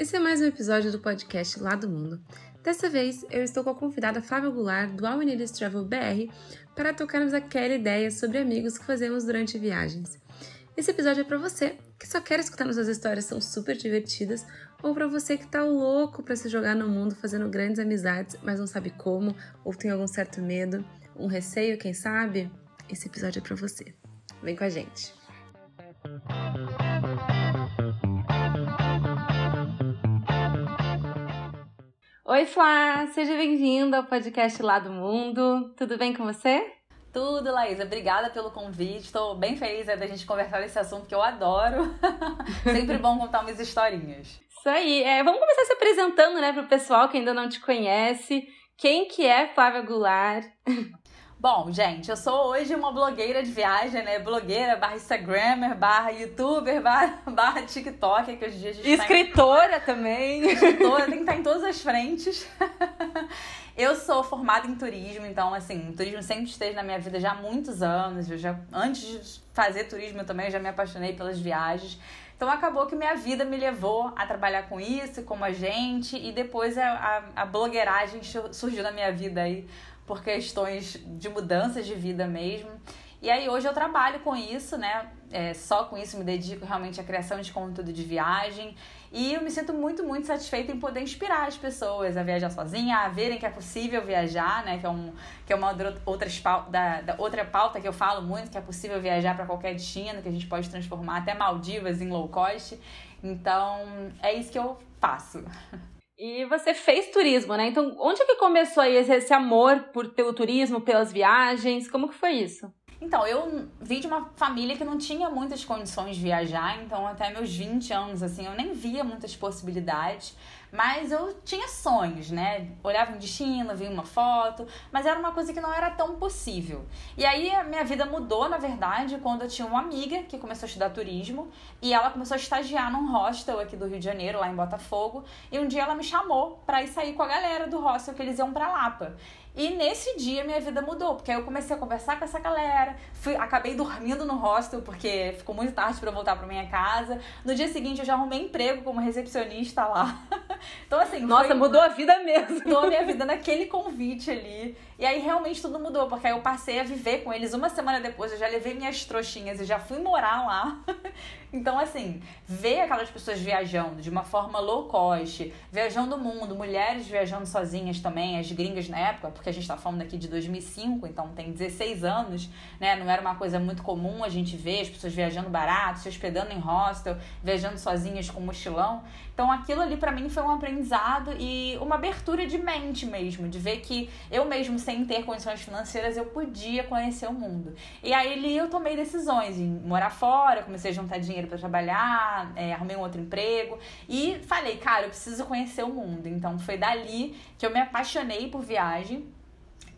esse é mais um episódio do podcast Lá do Mundo. Dessa vez, eu estou com a convidada Flávia Goulart, do All Travel BR, para tocarmos aquela ideia sobre amigos que fazemos durante viagens. Esse episódio é para você que só quer escutar nossas histórias são super divertidas, ou para você que tá louco para se jogar no mundo fazendo grandes amizades, mas não sabe como, ou tem algum certo medo, um receio, quem sabe? Esse episódio é para você. Vem com a gente. Oi, Flá! Seja bem-vinda ao podcast Lá do Mundo. Tudo bem com você? Tudo, Laísa. Obrigada pelo convite. Estou bem feliz da gente conversar nesse assunto que eu adoro. Sempre bom contar umas historinhas. Isso aí. É, vamos começar se apresentando, né, para o pessoal que ainda não te conhece. Quem que é Flávia Goulart? Bom, gente, eu sou hoje uma blogueira de viagem, né? Blogueira, barra Instagrammer, barra youtuber, barra, barra TikTok, que hoje em dia a gente Escritora tá em... também. Escritora, tem que estar em todas as frentes. eu sou formada em turismo, então, assim, o turismo sempre esteve na minha vida já há muitos anos. Eu já, antes de fazer turismo, eu também já me apaixonei pelas viagens. Então acabou que minha vida me levou a trabalhar com isso, como agente, e depois a, a, a blogueiragem surgiu na minha vida aí por questões de mudanças de vida mesmo. E aí hoje eu trabalho com isso, né? É, só com isso me dedico realmente à criação de conteúdo de viagem. E eu me sinto muito, muito satisfeita em poder inspirar as pessoas a viajar sozinha, a verem que é possível viajar, né? Que é, um, que é uma outra, da, da outra pauta que eu falo muito, que é possível viajar para qualquer destino, que a gente pode transformar até Maldivas em low cost. Então, é isso que eu faço. E você fez turismo, né? Então, onde que começou aí esse amor por, pelo turismo, pelas viagens? Como que foi isso? Então, eu vim de uma família que não tinha muitas condições de viajar, então até meus 20 anos, assim, eu nem via muitas possibilidades. Mas eu tinha sonhos, né? Olhava um destino, via uma foto, mas era uma coisa que não era tão possível. E aí a minha vida mudou, na verdade, quando eu tinha uma amiga que começou a estudar turismo e ela começou a estagiar num hostel aqui do Rio de Janeiro, lá em Botafogo, e um dia ela me chamou para ir sair com a galera do hostel que eles iam para Lapa. E nesse dia minha vida mudou, porque aí eu comecei a conversar com essa galera, fui, acabei dormindo no hostel porque ficou muito tarde para voltar para minha casa. No dia seguinte eu já arrumei emprego como recepcionista lá. então assim, nossa, foi... mudou a vida mesmo. Mudou a minha vida naquele convite ali. E aí realmente tudo mudou, porque aí eu passei a viver com eles uma semana depois, eu já levei minhas trouxinhas e já fui morar lá. Então, assim, ver aquelas pessoas viajando de uma forma low cost, viajando o mundo, mulheres viajando sozinhas também, as gringas na época, porque a gente tá falando aqui de 2005, então tem 16 anos, né? Não era uma coisa muito comum a gente ver as pessoas viajando barato, se hospedando em hostel, viajando sozinhas com mochilão. Então, aquilo ali para mim foi um aprendizado e uma abertura de mente mesmo, de ver que eu mesmo, sem ter condições financeiras, eu podia conhecer o mundo. E aí ali eu tomei decisões em morar fora, comecei a juntar dinheiro para trabalhar, é, arrumei um outro emprego e falei, cara, eu preciso conhecer o mundo. Então foi dali que eu me apaixonei por viagem.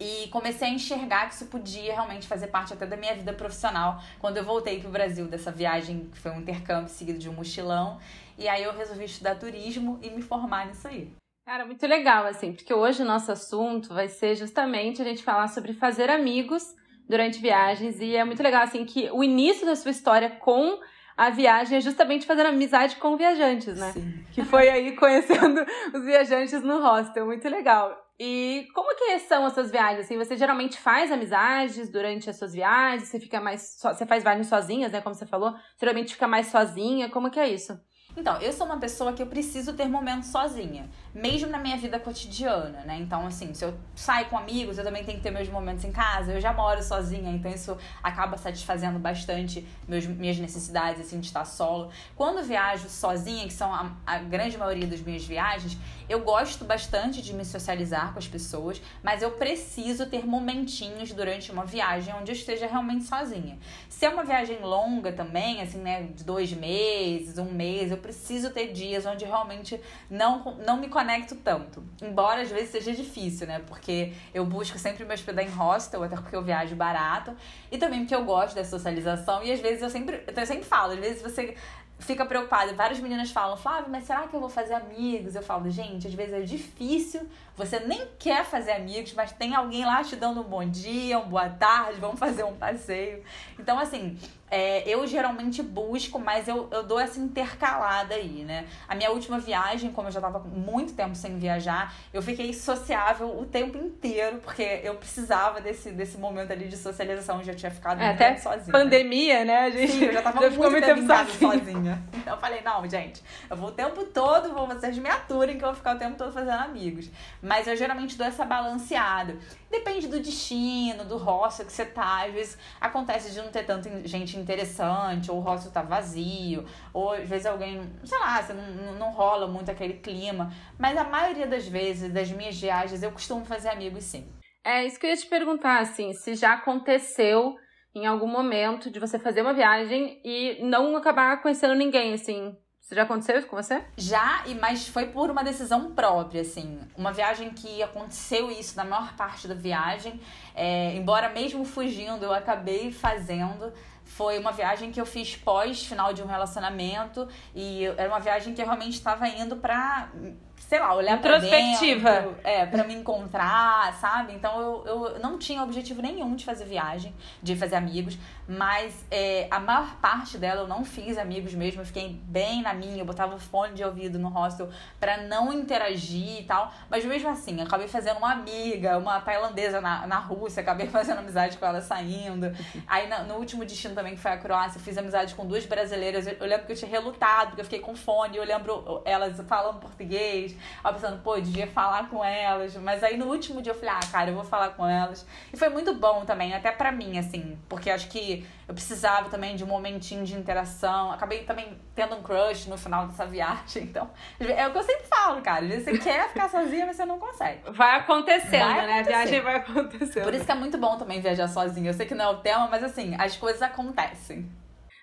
E comecei a enxergar que isso podia realmente fazer parte até da minha vida profissional quando eu voltei para o Brasil dessa viagem, que foi um intercâmbio seguido de um mochilão. E aí eu resolvi estudar turismo e me formar nisso aí. Cara, muito legal, assim, porque hoje o nosso assunto vai ser justamente a gente falar sobre fazer amigos durante viagens. E é muito legal, assim, que o início da sua história com a viagem é justamente fazendo amizade com viajantes, né? Sim. Que foi aí conhecendo os viajantes no hostel. Muito legal. E como que são essas viagens? Assim, você geralmente faz amizades durante as suas viagens? Você fica mais. So... Você faz viagens sozinhas, né? Como você falou. Geralmente fica mais sozinha. Como que é isso? Então, eu sou uma pessoa que eu preciso ter momentos sozinha, mesmo na minha vida cotidiana, né? Então, assim, se eu saio com amigos, eu também tenho que ter meus momentos em casa. Eu já moro sozinha, então isso acaba satisfazendo bastante meus, minhas necessidades, assim, de estar solo. Quando viajo sozinha, que são a, a grande maioria das minhas viagens, eu gosto bastante de me socializar com as pessoas, mas eu preciso ter momentinhos durante uma viagem onde eu esteja realmente sozinha. Se é uma viagem longa também, assim, né, de dois meses, um mês, eu preciso ter dias onde realmente não, não me conecto tanto. Embora às vezes seja difícil, né? Porque eu busco sempre me hospedar em hostel, até porque eu viajo barato. E também porque eu gosto da socialização. E às vezes eu sempre, eu sempre falo, às vezes você fica preocupada. Várias meninas falam, Flávio, mas será que eu vou fazer amigos? Eu falo, gente, às vezes é difícil, você nem quer fazer amigos, mas tem alguém lá te dando um bom dia, uma boa tarde, vamos fazer um passeio. Então, assim, é, eu geralmente busco, mas eu, eu dou essa intercalada aí, né? A minha última viagem, como eu já tava muito tempo sem viajar, eu fiquei sociável o tempo inteiro, porque eu precisava desse, desse momento ali de socialização, eu já tinha ficado é, até sozinha. pandemia, né? A gente Sim, eu já tava já muito, muito tempo sozinha. sozinha. Então eu falei, não, gente, eu vou o tempo todo, vou vocês me aturem que eu vou ficar o tempo todo fazendo amigos. Mas eu geralmente dou essa balanceada. Depende do destino, do hostel que você tá. Às vezes acontece de não ter tanta gente interessante, ou o hostel tá vazio, ou às vezes alguém, sei lá, você não, não rola muito aquele clima. Mas a maioria das vezes, das minhas viagens, eu costumo fazer amigos sim. É isso que eu ia te perguntar, assim, se já aconteceu em algum momento de você fazer uma viagem e não acabar conhecendo ninguém, assim, isso já aconteceu isso com você? Já, e mas foi por uma decisão própria, assim. Uma viagem que aconteceu isso na maior parte da viagem. É, embora mesmo fugindo, eu acabei fazendo. Foi uma viagem que eu fiz pós final de um relacionamento. E era uma viagem que eu realmente estava indo pra sei lá, olhar pra dentro, é, pra me encontrar, sabe? Então eu, eu não tinha objetivo nenhum de fazer viagem, de fazer amigos, mas é, a maior parte dela eu não fiz amigos mesmo, eu fiquei bem na minha, eu botava fone de ouvido no hostel pra não interagir e tal, mas mesmo assim, acabei fazendo uma amiga, uma tailandesa na, na Rússia, acabei fazendo amizade com ela saindo. Aí no, no último destino também, que foi a Croácia, eu fiz amizade com duas brasileiras, eu, eu lembro que eu tinha relutado, porque eu fiquei com fone, eu lembro elas falando português, Aí pensando, pô, devia falar com elas. Mas aí no último dia eu falei, ah, cara, eu vou falar com elas. E foi muito bom também, até pra mim, assim, porque acho que eu precisava também de um momentinho de interação. Acabei também tendo um crush no final dessa viagem. Então, é o que eu sempre falo, cara. Você quer ficar sozinha, mas você não consegue. Vai acontecendo, vai né? A viagem vai acontecendo. Por isso que é muito bom também viajar sozinha. Eu sei que não é o tema, mas assim, as coisas acontecem.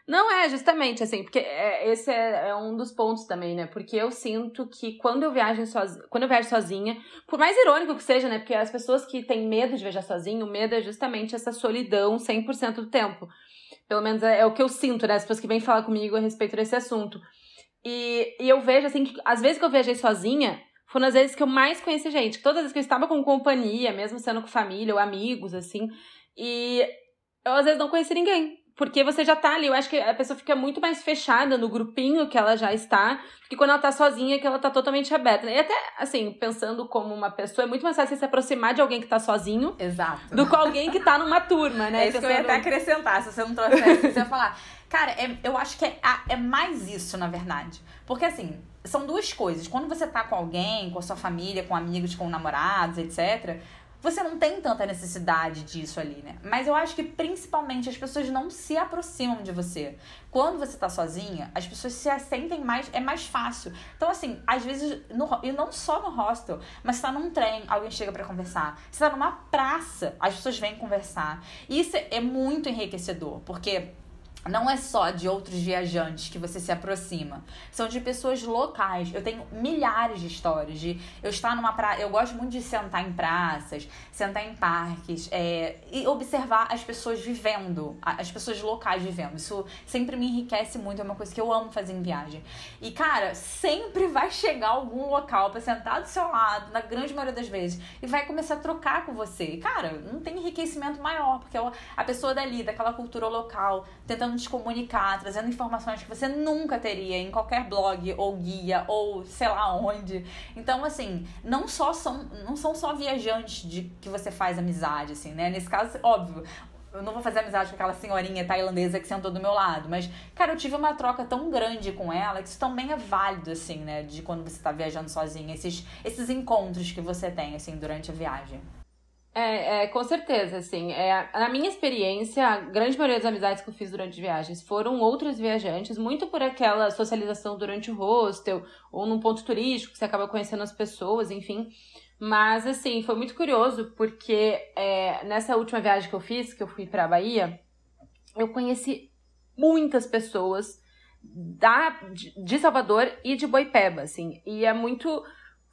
Não é, justamente, assim, porque é, esse é, é, um dos pontos também, né? Porque eu sinto que quando eu viajo sozinha, quando eu viajo sozinha, por mais irônico que seja, né? Porque as pessoas que têm medo de viajar sozinho, o medo é justamente essa solidão 100% do tempo. Pelo menos é, é, o que eu sinto, né? As pessoas que vêm falar comigo a respeito desse assunto. E, e eu vejo, assim, que às vezes que eu viajei sozinha, foram as vezes que eu mais conheci gente. Todas as vezes que eu estava com companhia, mesmo sendo com família ou amigos, assim. E eu às vezes não conheci ninguém. Porque você já tá ali, eu acho que a pessoa fica muito mais fechada no grupinho que ela já está, do que quando ela tá sozinha, que ela tá totalmente aberta. E até, assim, pensando como uma pessoa, é muito mais fácil se aproximar de alguém que tá sozinho. Exato. Do que alguém que tá numa turma, né? É isso que eu ia até acrescentar, se você não trouxesse, você ia falar. Cara, é, eu acho que é, é mais isso, na verdade. Porque, assim, são duas coisas. Quando você tá com alguém, com a sua família, com amigos, com namorados, etc., você não tem tanta necessidade disso ali, né? Mas eu acho que principalmente as pessoas não se aproximam de você. Quando você tá sozinha, as pessoas se sentem mais, é mais fácil. Então, assim, às vezes, no, e não só no hostel, mas você tá num trem, alguém chega para conversar. Você tá numa praça, as pessoas vêm conversar. E isso é muito enriquecedor, porque não é só de outros viajantes que você se aproxima, são de pessoas locais. Eu tenho milhares de histórias de eu estar numa praça. Eu gosto muito de sentar em praças, sentar em parques é, e observar as pessoas vivendo, as pessoas locais vivendo. Isso sempre me enriquece muito, é uma coisa que eu amo fazer em viagem. E cara, sempre vai chegar algum local para sentar do seu lado, na grande maioria das vezes, e vai começar a trocar com você. E cara, não tem enriquecimento maior, porque a pessoa dali, daquela cultura local, tentando tentando te comunicar, trazendo informações que você nunca teria em qualquer blog ou guia ou sei lá onde. Então, assim, não só são, não são só viajantes de que você faz amizade, assim, né? Nesse caso, óbvio, eu não vou fazer amizade com aquela senhorinha tailandesa que sentou do meu lado, mas, cara, eu tive uma troca tão grande com ela que isso também é válido, assim, né? De quando você tá viajando sozinha, esses, esses encontros que você tem, assim, durante a viagem. É, é, com certeza, assim. É, na minha experiência, a grande maioria das amizades que eu fiz durante viagens foram outros viajantes, muito por aquela socialização durante o hostel, ou num ponto turístico, que você acaba conhecendo as pessoas, enfim. Mas, assim, foi muito curioso, porque é, nessa última viagem que eu fiz, que eu fui pra Bahia, eu conheci muitas pessoas da, de Salvador e de Boipeba, assim. E é muito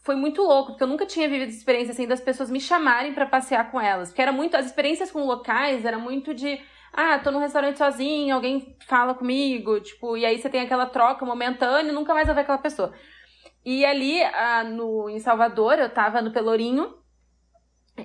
foi muito louco, porque eu nunca tinha vivido experiência assim das pessoas me chamarem para passear com elas. Porque era muito. As experiências com locais era muito de. Ah, tô num restaurante sozinho, alguém fala comigo, tipo, e aí você tem aquela troca momentânea e nunca mais vai ver aquela pessoa. E ali ah, no, em Salvador, eu tava no Pelourinho,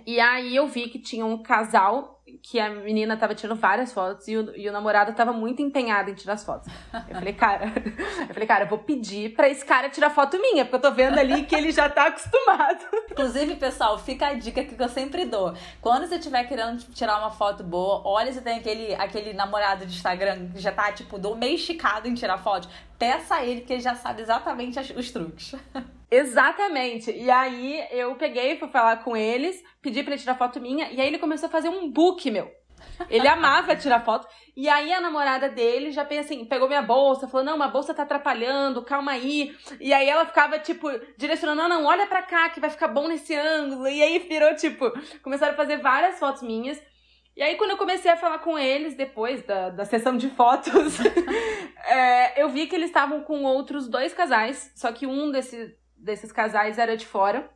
e aí eu vi que tinha um casal que a menina tava tirando várias fotos e o, e o namorado tava muito empenhado em tirar as fotos. Eu falei, cara, eu falei, cara, eu vou pedir pra esse cara tirar foto minha, porque eu tô vendo ali que ele já tá acostumado. Inclusive, pessoal, fica a dica que eu sempre dou. Quando você estiver querendo tirar uma foto boa, olha se tem aquele, aquele namorado de Instagram que já tá, tipo, domesticado em tirar foto. Peça a ele que ele já sabe exatamente os truques. Exatamente. E aí eu peguei, fui falar com eles, pedi pra ele tirar foto minha, e aí ele começou a fazer um book, meu. Ele amava tirar foto. E aí a namorada dele já pensa assim, pegou minha bolsa, falou: "Não, uma bolsa tá atrapalhando, calma aí". E aí ela ficava tipo direcionando: "Não, não, olha para cá que vai ficar bom nesse ângulo". E aí virou tipo, começaram a fazer várias fotos minhas. E aí, quando eu comecei a falar com eles, depois da, da sessão de fotos, é, eu vi que eles estavam com outros dois casais, só que um desse, desses casais era de fora.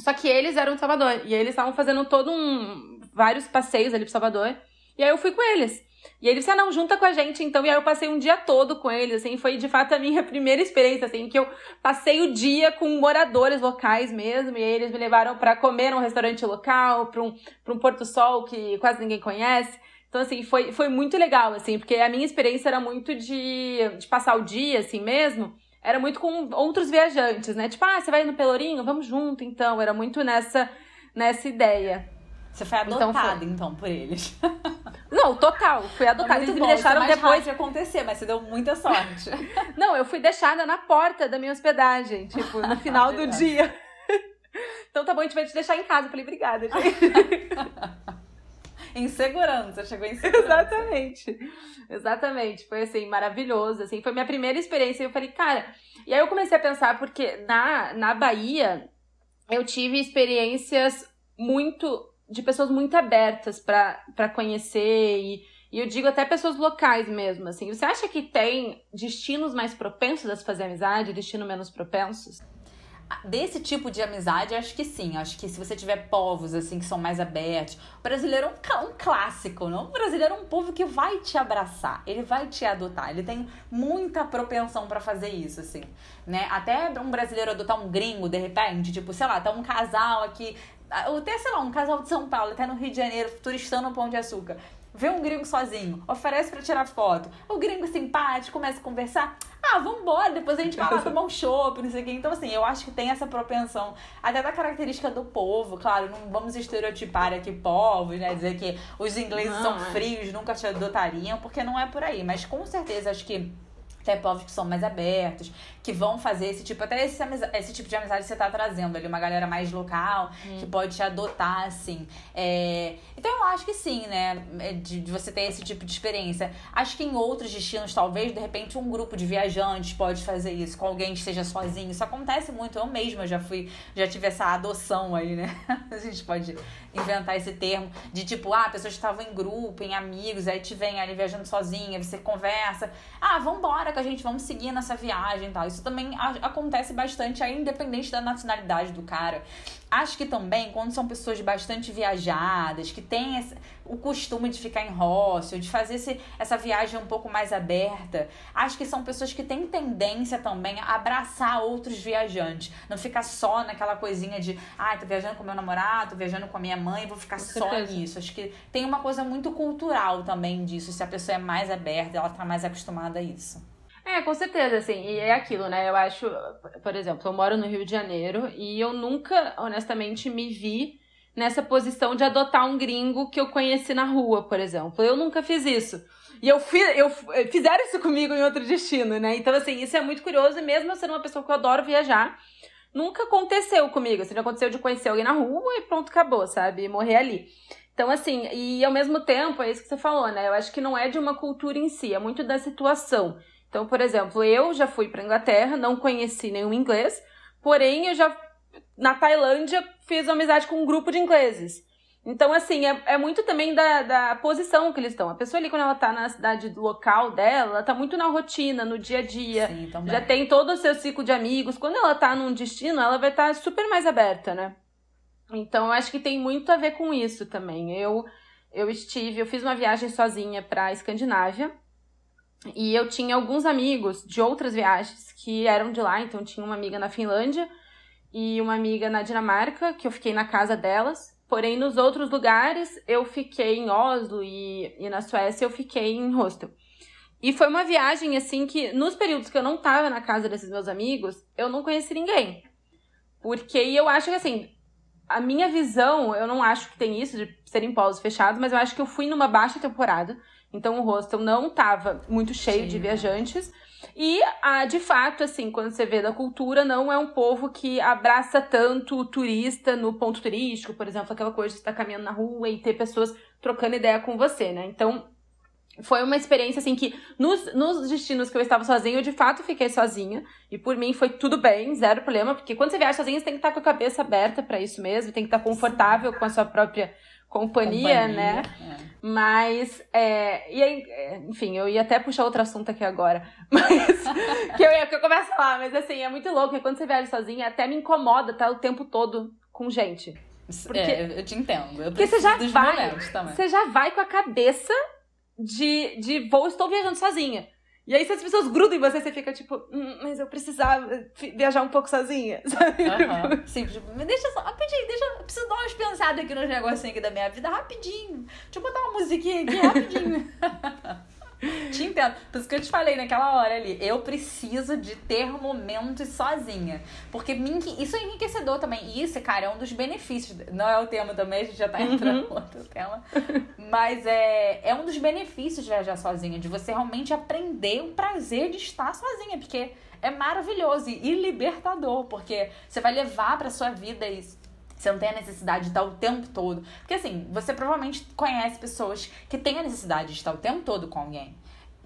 Só que eles eram de Salvador. E eles estavam fazendo todo um. vários passeios ali pro Salvador. E aí eu fui com eles. E aí eles disseram, ah, não, junta com a gente, então. E aí eu passei um dia todo com eles, assim. Foi de fato a minha primeira experiência, assim, que eu passei o dia com moradores locais mesmo. E aí eles me levaram para comer num restaurante local, pra um, pra um Porto Sol que quase ninguém conhece. Então, assim, foi, foi muito legal, assim, porque a minha experiência era muito de, de passar o dia, assim mesmo era muito com outros viajantes, né? Tipo, ah, você vai no Pelourinho? Vamos junto, então. Era muito nessa, nessa ideia. Você foi adotada, então, foi... então por eles. Não, total. Fui adotada. Eles me deixaram mais depois de acontecer, mas você deu muita sorte. Não, eu fui deixada na porta da minha hospedagem, tipo, no final do dia. Então tá bom, a gente vai te deixar em casa. Eu falei, obrigada, gente. Em segurança, chegou em segurança. Exatamente. Exatamente. Foi assim, maravilhoso. Assim, foi minha primeira experiência. E eu falei, cara. E aí eu comecei a pensar, porque na, na Bahia eu tive experiências muito. de pessoas muito abertas para conhecer e. E eu digo até pessoas locais mesmo, assim. Você acha que tem destinos mais propensos a se fazer amizade, destino menos propensos? Desse tipo de amizade, acho que sim. Acho que se você tiver povos, assim, que são mais abertos. O brasileiro é um, um clássico, não? O brasileiro é um povo que vai te abraçar, ele vai te adotar. Ele tem muita propensão para fazer isso, assim, né? Até um brasileiro adotar um gringo, de repente, tipo, sei lá, tá um casal aqui até, sei lá, um casal de São Paulo, até no Rio de Janeiro, turistando no Pão de Açúcar vê um gringo sozinho, oferece para tirar foto. O gringo simpático começa a conversar. Ah, vambora, depois a gente vai lá tomar um chopp, não sei o quê. Então, assim, eu acho que tem essa propensão, até da característica do povo, claro, não vamos estereotipar aqui povos, né? Dizer que os ingleses não, são é. frios, nunca te adotariam, porque não é por aí. Mas com certeza acho que até povos que são mais abertos, que vão fazer esse tipo, até esse, esse tipo de amizade que você tá trazendo ali, uma galera mais local, hum. que pode te adotar, assim. É, então eu acho que sim, né? É de, de, você ter esse tipo de experiência. Acho que em outros destinos, talvez, de repente, um grupo de viajantes pode fazer isso, com alguém que esteja sozinho. Isso acontece muito. Eu mesma já fui, já tive essa adoção aí, né? A gente pode inventar esse termo de tipo, ah, pessoas estavam em grupo, em amigos, aí te vem ali viajando sozinha, você conversa. Ah, vambora que a gente vamos seguir nessa viagem e tal. Isso também acontece bastante aí, independente da nacionalidade do cara. Acho que também, quando são pessoas bastante viajadas, que têm esse, o costume de ficar em hostel, de fazer esse, essa viagem um pouco mais aberta, acho que são pessoas que têm tendência também a abraçar outros viajantes. Não ficar só naquela coisinha de, ah, tô viajando com meu namorado, tô viajando com a minha mãe, vou ficar com só certeza. nisso. Acho que tem uma coisa muito cultural também disso, se a pessoa é mais aberta, ela tá mais acostumada a isso. É, com certeza, assim, e é aquilo, né? Eu acho, por exemplo, eu moro no Rio de Janeiro e eu nunca, honestamente, me vi nessa posição de adotar um gringo que eu conheci na rua, por exemplo. Eu nunca fiz isso. E eu, fiz, eu fizeram isso comigo em outro destino, né? Então, assim, isso é muito curioso, e mesmo eu sendo uma pessoa que eu adoro viajar, nunca aconteceu comigo. Assim, aconteceu de conhecer alguém na rua e pronto, acabou, sabe? Morrer ali. Então, assim, e ao mesmo tempo, é isso que você falou, né? Eu acho que não é de uma cultura em si, é muito da situação. Então, por exemplo, eu já fui para Inglaterra, não conheci nenhum inglês, porém eu já na Tailândia fiz amizade com um grupo de ingleses. Então, assim, é, é muito também da, da posição que eles estão. A pessoa ali, quando ela tá na cidade local dela, ela tá muito na rotina, no dia a dia. Sim, já tem todo o seu ciclo de amigos. Quando ela tá num destino, ela vai estar tá super mais aberta, né? Então, eu acho que tem muito a ver com isso também. Eu, eu estive, eu fiz uma viagem sozinha pra Escandinávia. E eu tinha alguns amigos de outras viagens que eram de lá, então tinha uma amiga na Finlândia e uma amiga na Dinamarca, que eu fiquei na casa delas. Porém, nos outros lugares, eu fiquei em Oslo e, e na Suécia eu fiquei em hostel. E foi uma viagem, assim, que nos períodos que eu não tava na casa desses meus amigos, eu não conheci ninguém. Porque eu acho que, assim, a minha visão, eu não acho que tem isso de serem polos fechados, mas eu acho que eu fui numa baixa temporada. Então o hostel não tava muito cheio Sim. de viajantes. E, ah, de fato, assim, quando você vê da cultura, não é um povo que abraça tanto o turista no ponto turístico, por exemplo, aquela coisa de estar caminhando na rua e ter pessoas trocando ideia com você, né? Então, foi uma experiência assim que nos, nos destinos que eu estava sozinha, eu de fato fiquei sozinha. E por mim foi tudo bem, zero problema, porque quando você viaja sozinha, você tem que estar com a cabeça aberta para isso mesmo, tem que estar confortável Sim. com a sua própria companhia, companhia né? É. Mas, é, e aí, é, enfim, eu ia até puxar outro assunto aqui agora, mas que eu ia que eu começo a falar, mas assim, é muito louco, porque quando você viaja sozinha, até me incomoda estar o tempo todo com gente. Porque, é, eu te entendo. Eu porque você já vai, Você já vai com a cabeça de, de vou, estou viajando sozinha. E aí, se as pessoas grudam em você, você fica tipo, hum, mas eu precisava viajar um pouco sozinha, sabe? Uhum. Sim, tipo, me deixa só, rapidinho, deixa, eu preciso dar umas pensadas aqui nos negocinhos aqui da minha vida, rapidinho. Deixa eu botar uma musiquinha aqui, rapidinho. Te entendo. Por isso que eu te falei naquela hora ali. Eu preciso de ter momentos sozinha. Porque isso é enriquecedor também. E isso, cara, é um dos benefícios. Não é o tema também, a gente já tá entrando no uhum. outro tema. Mas é, é um dos benefícios de viajar sozinha. De você realmente aprender o prazer de estar sozinha. Porque é maravilhoso e libertador. Porque você vai levar pra sua vida isso você não tem a necessidade de estar o tempo todo. Porque assim, você provavelmente conhece pessoas que têm a necessidade de estar o tempo todo com alguém.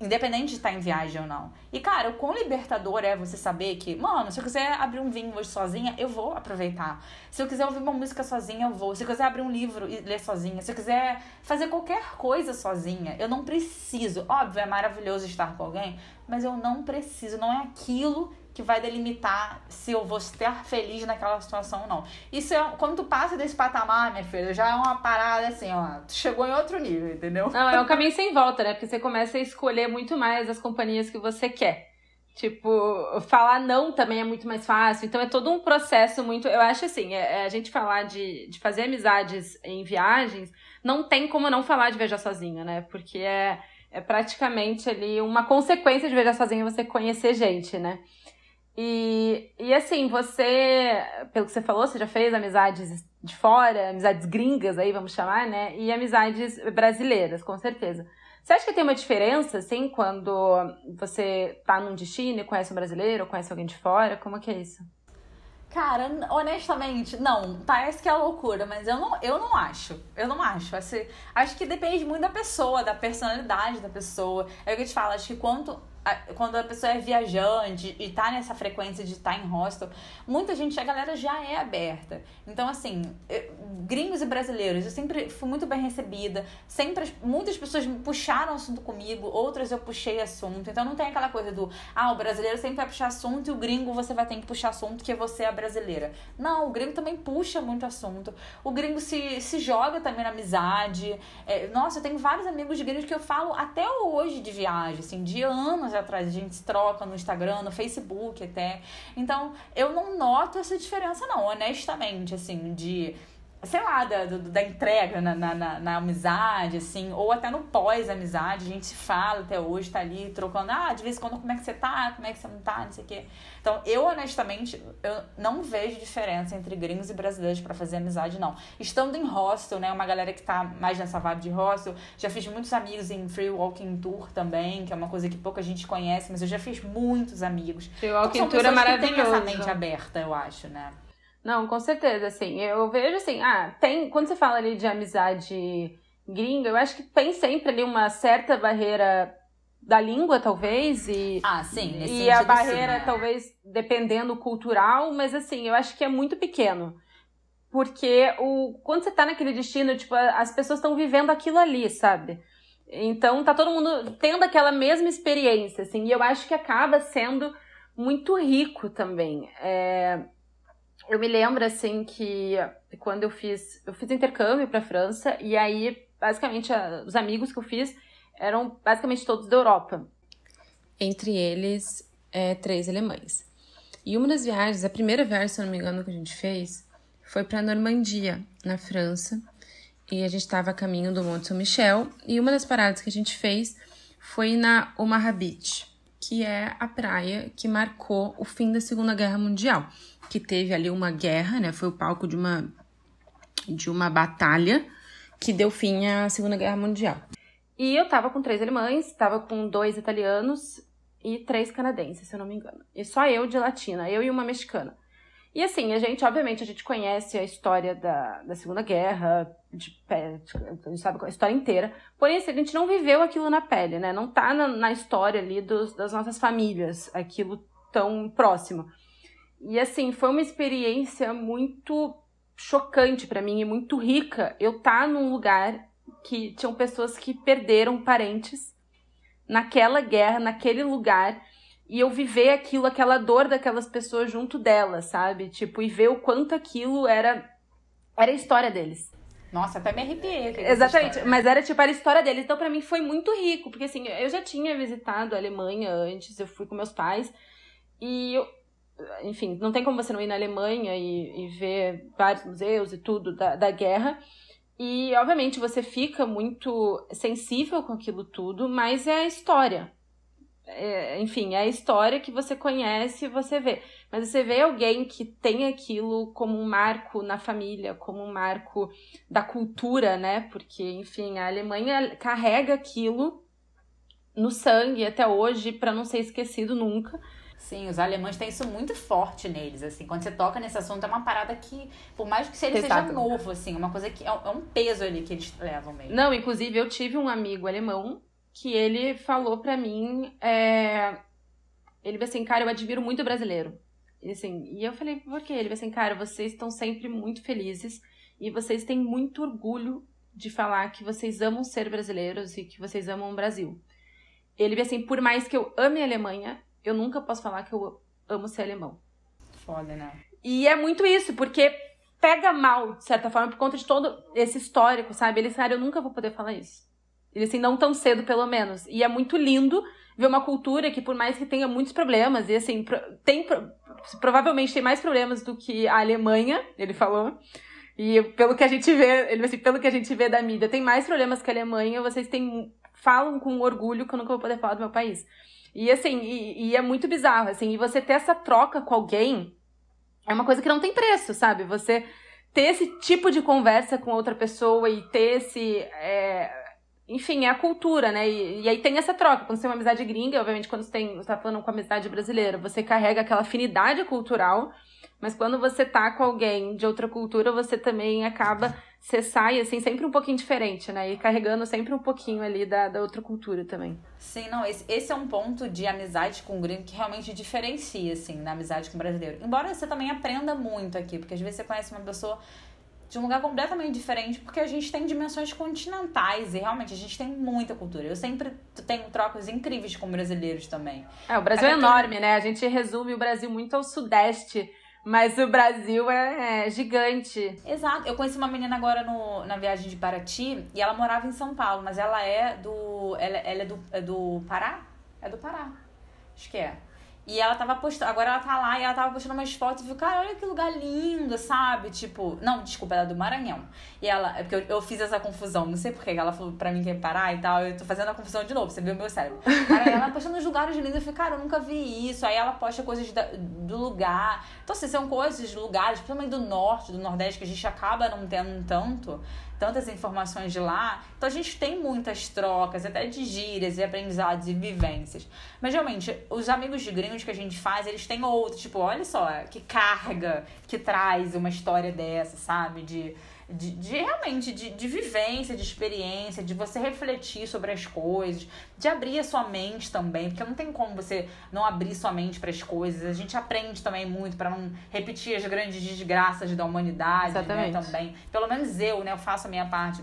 Independente de estar em viagem ou não. E, cara, o quão libertador é você saber que, mano, se eu quiser abrir um vinho hoje sozinha, eu vou aproveitar. Se eu quiser ouvir uma música sozinha, eu vou. Se eu quiser abrir um livro e ler sozinha, se eu quiser fazer qualquer coisa sozinha, eu não preciso. Óbvio, é maravilhoso estar com alguém, mas eu não preciso. Não é aquilo que vai delimitar se eu vou estar feliz naquela situação ou não. Isso é quando tu passa desse patamar, minha filha, já é uma parada assim, ó, tu chegou em outro nível, entendeu? Não, é um caminho sem volta, né? Porque você começa a escolher muito mais as companhias que você quer. Tipo, falar não também é muito mais fácil. Então é todo um processo muito. Eu acho assim, é, é a gente falar de, de fazer amizades em viagens, não tem como não falar de viajar sozinho, né? Porque é, é praticamente ali uma consequência de viajar sozinho você conhecer gente, né? E, e assim, você, pelo que você falou, você já fez amizades de fora, amizades gringas aí, vamos chamar, né? E amizades brasileiras, com certeza. Você acha que tem uma diferença, assim, quando você tá num destino e conhece um brasileiro, ou conhece alguém de fora? Como que é isso? Cara, honestamente, não. Parece que é loucura, mas eu não, eu não acho. Eu não acho. Assim, acho que depende muito da pessoa, da personalidade da pessoa. É o que eu te falo, acho que quanto quando a pessoa é viajante e tá nessa frequência de estar tá em hostel, muita gente, a galera já é aberta. Então, assim, eu, gringos e brasileiros, eu sempre fui muito bem recebida. Sempre, muitas pessoas puxaram assunto comigo, outras eu puxei assunto. Então, não tem aquela coisa do, ah, o brasileiro sempre vai puxar assunto e o gringo você vai ter que puxar assunto porque você é brasileira. Não, o gringo também puxa muito assunto. O gringo se, se joga também na amizade. É, nossa, eu tenho vários amigos de gringos que eu falo até hoje de viagem, assim, de anos atrás. A gente se troca no Instagram, no Facebook até. Então, eu não noto essa diferença, não, honestamente, assim, de sei lá, da, da entrega na, na, na, amizade, assim, ou até no pós-amizade, a gente se fala até hoje, tá ali trocando, ah, de vez em quando como é que você tá, como é que você não tá, não sei o quê. Então, eu honestamente, eu não vejo diferença entre gringos e brasileiros para fazer amizade, não. Estando em hostel, né, uma galera que tá mais nessa vibe de hostel, já fiz muitos amigos em Free Walking Tour também, que é uma coisa que pouca gente conhece, mas eu já fiz muitos amigos. Free Walking então, Tour é maravilhoso. Que tem essa mente aberta, eu acho, né. Não, com certeza, assim, eu vejo assim, ah, tem, quando você fala ali de amizade gringa, eu acho que tem sempre ali uma certa barreira da língua, talvez, e, ah, sim, e a barreira, sim, né? talvez, dependendo cultural, mas assim, eu acho que é muito pequeno. Porque o, quando você tá naquele destino, tipo, as pessoas estão vivendo aquilo ali, sabe? Então tá todo mundo tendo aquela mesma experiência, assim, e eu acho que acaba sendo muito rico também. É, eu me lembro assim que quando eu fiz, eu fiz intercâmbio para França e aí basicamente os amigos que eu fiz eram basicamente todos da Europa. Entre eles, é, três alemães. E uma das viagens, a primeira viagem, se eu não me engano, que a gente fez, foi para Normandia, na França, e a gente estava a caminho do Monte São Michel, e uma das paradas que a gente fez foi na Omaha Beach, que é a praia que marcou o fim da Segunda Guerra Mundial, que teve ali uma guerra, né? Foi o palco de uma de uma batalha que deu fim à Segunda Guerra Mundial. E eu tava com três alemães, tava com dois italianos e três canadenses, se eu não me engano. E só eu de latina, eu e uma mexicana. E assim, a gente, obviamente, a gente conhece a história da, da Segunda Guerra, de, a gente sabe a história inteira. Porém, assim, a gente não viveu aquilo na pele, né? Não tá na, na história ali dos, das nossas famílias, aquilo tão próximo. E assim, foi uma experiência muito chocante para mim e muito rica eu estar tá num lugar que tinham pessoas que perderam parentes naquela guerra, naquele lugar, e eu viver aquilo, aquela dor daquelas pessoas junto delas, sabe? Tipo, e ver o quanto aquilo era era a história deles. Nossa, até me arrepiei. Exatamente, mas era tipo, era a história deles. Então, para mim, foi muito rico, porque assim, eu já tinha visitado a Alemanha antes, eu fui com meus pais, e eu, enfim, não tem como você não ir na Alemanha e, e ver vários museus e tudo da, da guerra. E, obviamente, você fica muito sensível com aquilo tudo, mas é a história. É, enfim, é a história que você conhece e você vê. Mas você vê alguém que tem aquilo como um marco na família, como um marco da cultura, né? Porque, enfim, a Alemanha carrega aquilo no sangue até hoje para não ser esquecido nunca. Sim, os alemães têm isso muito forte neles, assim. Quando você toca nesse assunto, é uma parada que, por mais que Exato. seja novo, assim, é uma coisa que é, é um peso ali que eles levam mesmo. Não, inclusive eu tive um amigo alemão que ele falou para mim, é... ele disse assim, cara, eu admiro muito o brasileiro. E, assim, e eu falei, por quê? Ele disse assim, cara, vocês estão sempre muito felizes e vocês têm muito orgulho de falar que vocês amam ser brasileiros e que vocês amam o Brasil. Ele disse assim, por mais que eu ame a Alemanha, eu nunca posso falar que eu amo ser alemão. Foda, né? E é muito isso, porque pega mal, de certa forma, por conta de todo esse histórico, sabe? Ele, cara, eu nunca vou poder falar isso. Ele, assim, não tão cedo, pelo menos. E é muito lindo ver uma cultura que, por mais que tenha muitos problemas, e assim, tem, provavelmente tem mais problemas do que a Alemanha, ele falou. E pelo que a gente vê, ele assim, pelo que a gente vê da mídia, tem mais problemas que a Alemanha, vocês têm, falam com orgulho que eu nunca vou poder falar do meu país. E assim, e, e, é muito bizarro, assim, e você ter essa troca com alguém é uma coisa que não tem preço, sabe? Você ter esse tipo de conversa com outra pessoa e ter esse. É, enfim, é a cultura, né? E, e, aí tem essa troca. Quando você tem uma amizade gringa, obviamente, quando você, tem, você tá falando com a amizade brasileira, você carrega aquela afinidade cultural mas quando você tá com alguém de outra cultura, você também acaba, você sai, assim, sempre um pouquinho diferente, né? E carregando sempre um pouquinho ali da, da outra cultura também. Sim, não, esse, esse é um ponto de amizade com o gringo que realmente diferencia, assim, na amizade com o brasileiro. Embora você também aprenda muito aqui, porque às vezes você conhece uma pessoa de um lugar completamente diferente, porque a gente tem dimensões continentais e realmente a gente tem muita cultura. Eu sempre tenho trocas incríveis com brasileiros também. É, o Brasil é enorme, né? A gente resume o Brasil muito ao sudeste mas o Brasil é, é, gigante. Exato. Eu conheci uma menina agora no, na viagem de Paraty e ela morava em São Paulo, mas ela é do. Ela, ela é, do, é do Pará? É do Pará. Acho que é. E ela tava postando, agora ela tá lá e ela tava postando umas fotos e viu, cara, olha que lugar lindo, sabe? Tipo, não, desculpa, ela é do Maranhão. E ela, é porque eu, eu fiz essa confusão, não sei porquê, ela falou pra mim que ia parar e tal, eu tô fazendo a confusão de novo, você viu meu cérebro. Ela postando os lugares lindos, eu falei, cara, eu nunca vi isso. Aí ela posta coisas da, do lugar. Então, assim, são coisas, lugares, principalmente do norte, do nordeste, que a gente acaba não tendo tanto tantas informações de lá. Então a gente tem muitas trocas, até de gírias e aprendizados e vivências. Mas realmente, os amigos de gringos que a gente faz, eles têm outros. Tipo, olha só, que carga que traz uma história dessa, sabe? De de, de realmente de, de vivência, de experiência, de você refletir sobre as coisas, de abrir a sua mente também, porque não tem como você não abrir sua mente para as coisas. A gente aprende também muito para não repetir as grandes desgraças da humanidade, né, Exatamente. né, também. Pelo menos eu, né, eu faço a minha parte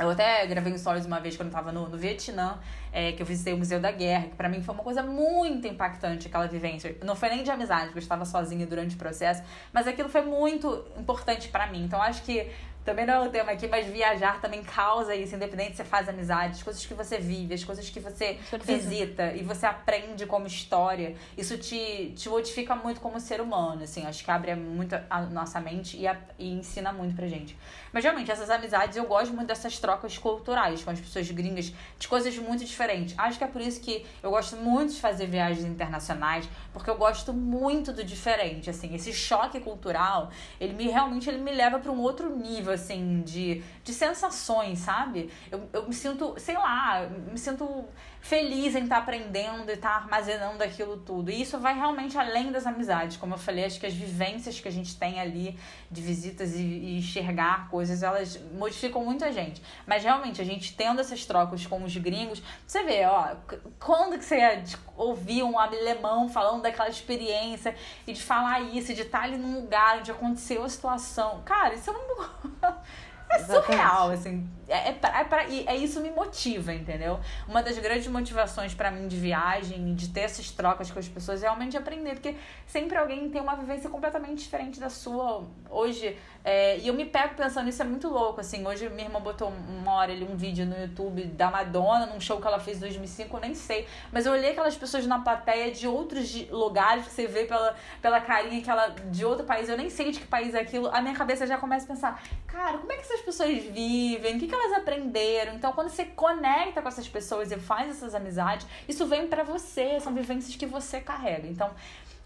eu até gravei um stories uma vez quando eu tava no, no Vietnã, é, que eu visitei o Museu da Guerra, que para mim foi uma coisa muito impactante aquela vivência. Não foi nem de amizade, porque eu estava sozinha durante o processo, mas aquilo foi muito importante para mim. Então acho que também não é o tema aqui, mas viajar também causa isso, independente se você faz amizades, coisas que você vive, as coisas que você visita e você aprende como história, isso te, te modifica muito como ser humano, assim, acho que abre muito a nossa mente e, a, e ensina muito pra gente. Mas realmente, essas amizades, eu gosto muito dessas trocas culturais com as pessoas gringas, de coisas muito diferentes. Acho que é por isso que eu gosto muito de fazer viagens internacionais, porque eu gosto muito do diferente, assim, esse choque cultural, ele me realmente ele me leva para um outro nível, assim, de, de sensações, sabe? Eu, eu me sinto, sei lá, me sinto feliz em estar tá aprendendo e estar tá armazenando aquilo tudo. E isso vai realmente além das amizades. Como eu falei, acho que as vivências que a gente tem ali de visitas e, e enxergar coisas, elas modificam muito a gente. Mas realmente, a gente tendo essas trocas com os gringos, você vê, ó, quando que você ia ouvir um alemão falando daquela experiência e de falar isso, de estar ali num lugar onde aconteceu a situação. Cara, isso é um. É surreal, assim. É, é, pra, é, pra, é isso me motiva, entendeu? Uma das grandes motivações para mim de viagem, de ter essas trocas com as pessoas, é realmente aprender, porque sempre alguém tem uma vivência completamente diferente da sua. Hoje, é, e eu me pego pensando, isso é muito louco, assim. Hoje minha irmã botou uma hora ali um vídeo no YouTube da Madonna, num show que ela fez em 2005, eu nem sei. Mas eu olhei aquelas pessoas na plateia de outros lugares, que você vê pela, pela carinha que ela. de outro país, eu nem sei de que país é aquilo. A minha cabeça já começa a pensar, cara, como é que essas pessoas vivem? O que, que elas aprenderam? Então, quando você conecta com essas pessoas e faz essas amizades, isso vem para você, são vivências que você carrega. Então,